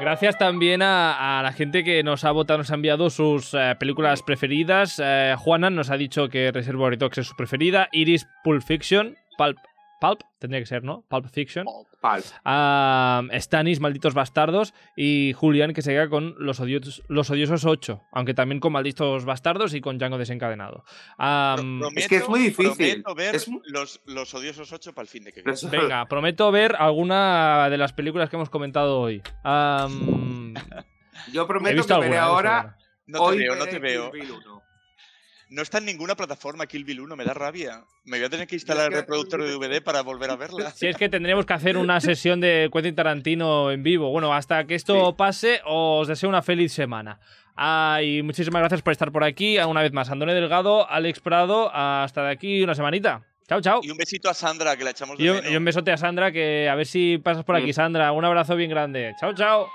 Gracias también a, a la gente que nos ha votado, nos ha enviado sus eh, películas preferidas. Eh, Juana nos ha dicho que Reservoir Dogs es su preferida. Iris, Pulp Fiction. Pulp, Pulp, tendría que ser, ¿no? Pulp Fiction. Pal. a Stanis, Malditos Bastardos, y Julián, que se queda con los, odiosos, los Odiosos 8, aunque también con Malditos Bastardos y con Django Desencadenado. Am, Pro- es que es muy difícil. Prometo ver Es los, los odiosos 8 para el fin de que viene. venga, prometo ver alguna de las películas que hemos comentado hoy. Am, Yo he prometo que veré ahora. No te hoy veo, no te veo. Kill Bill 1. No está en ninguna plataforma Kill Bill 1, me da rabia. Me voy a tener que instalar el reproductor de DVD para volver a verla. Si es que tendremos que hacer una *laughs* sesión de Quentin Tarantino en vivo. Bueno, hasta que esto Sí. pase, os deseo una feliz semana. Ah, y muchísimas gracias por estar por aquí. Una vez más, Andone Delgado, Alex Prado, hasta de aquí una semanita. Chao, chao. Y un besito a Sandra, que la echamos de Y un, menos. y un besote a Sandra, que a ver si pasas por aquí, Sí. Sandra. Un abrazo bien grande. Chao, chao.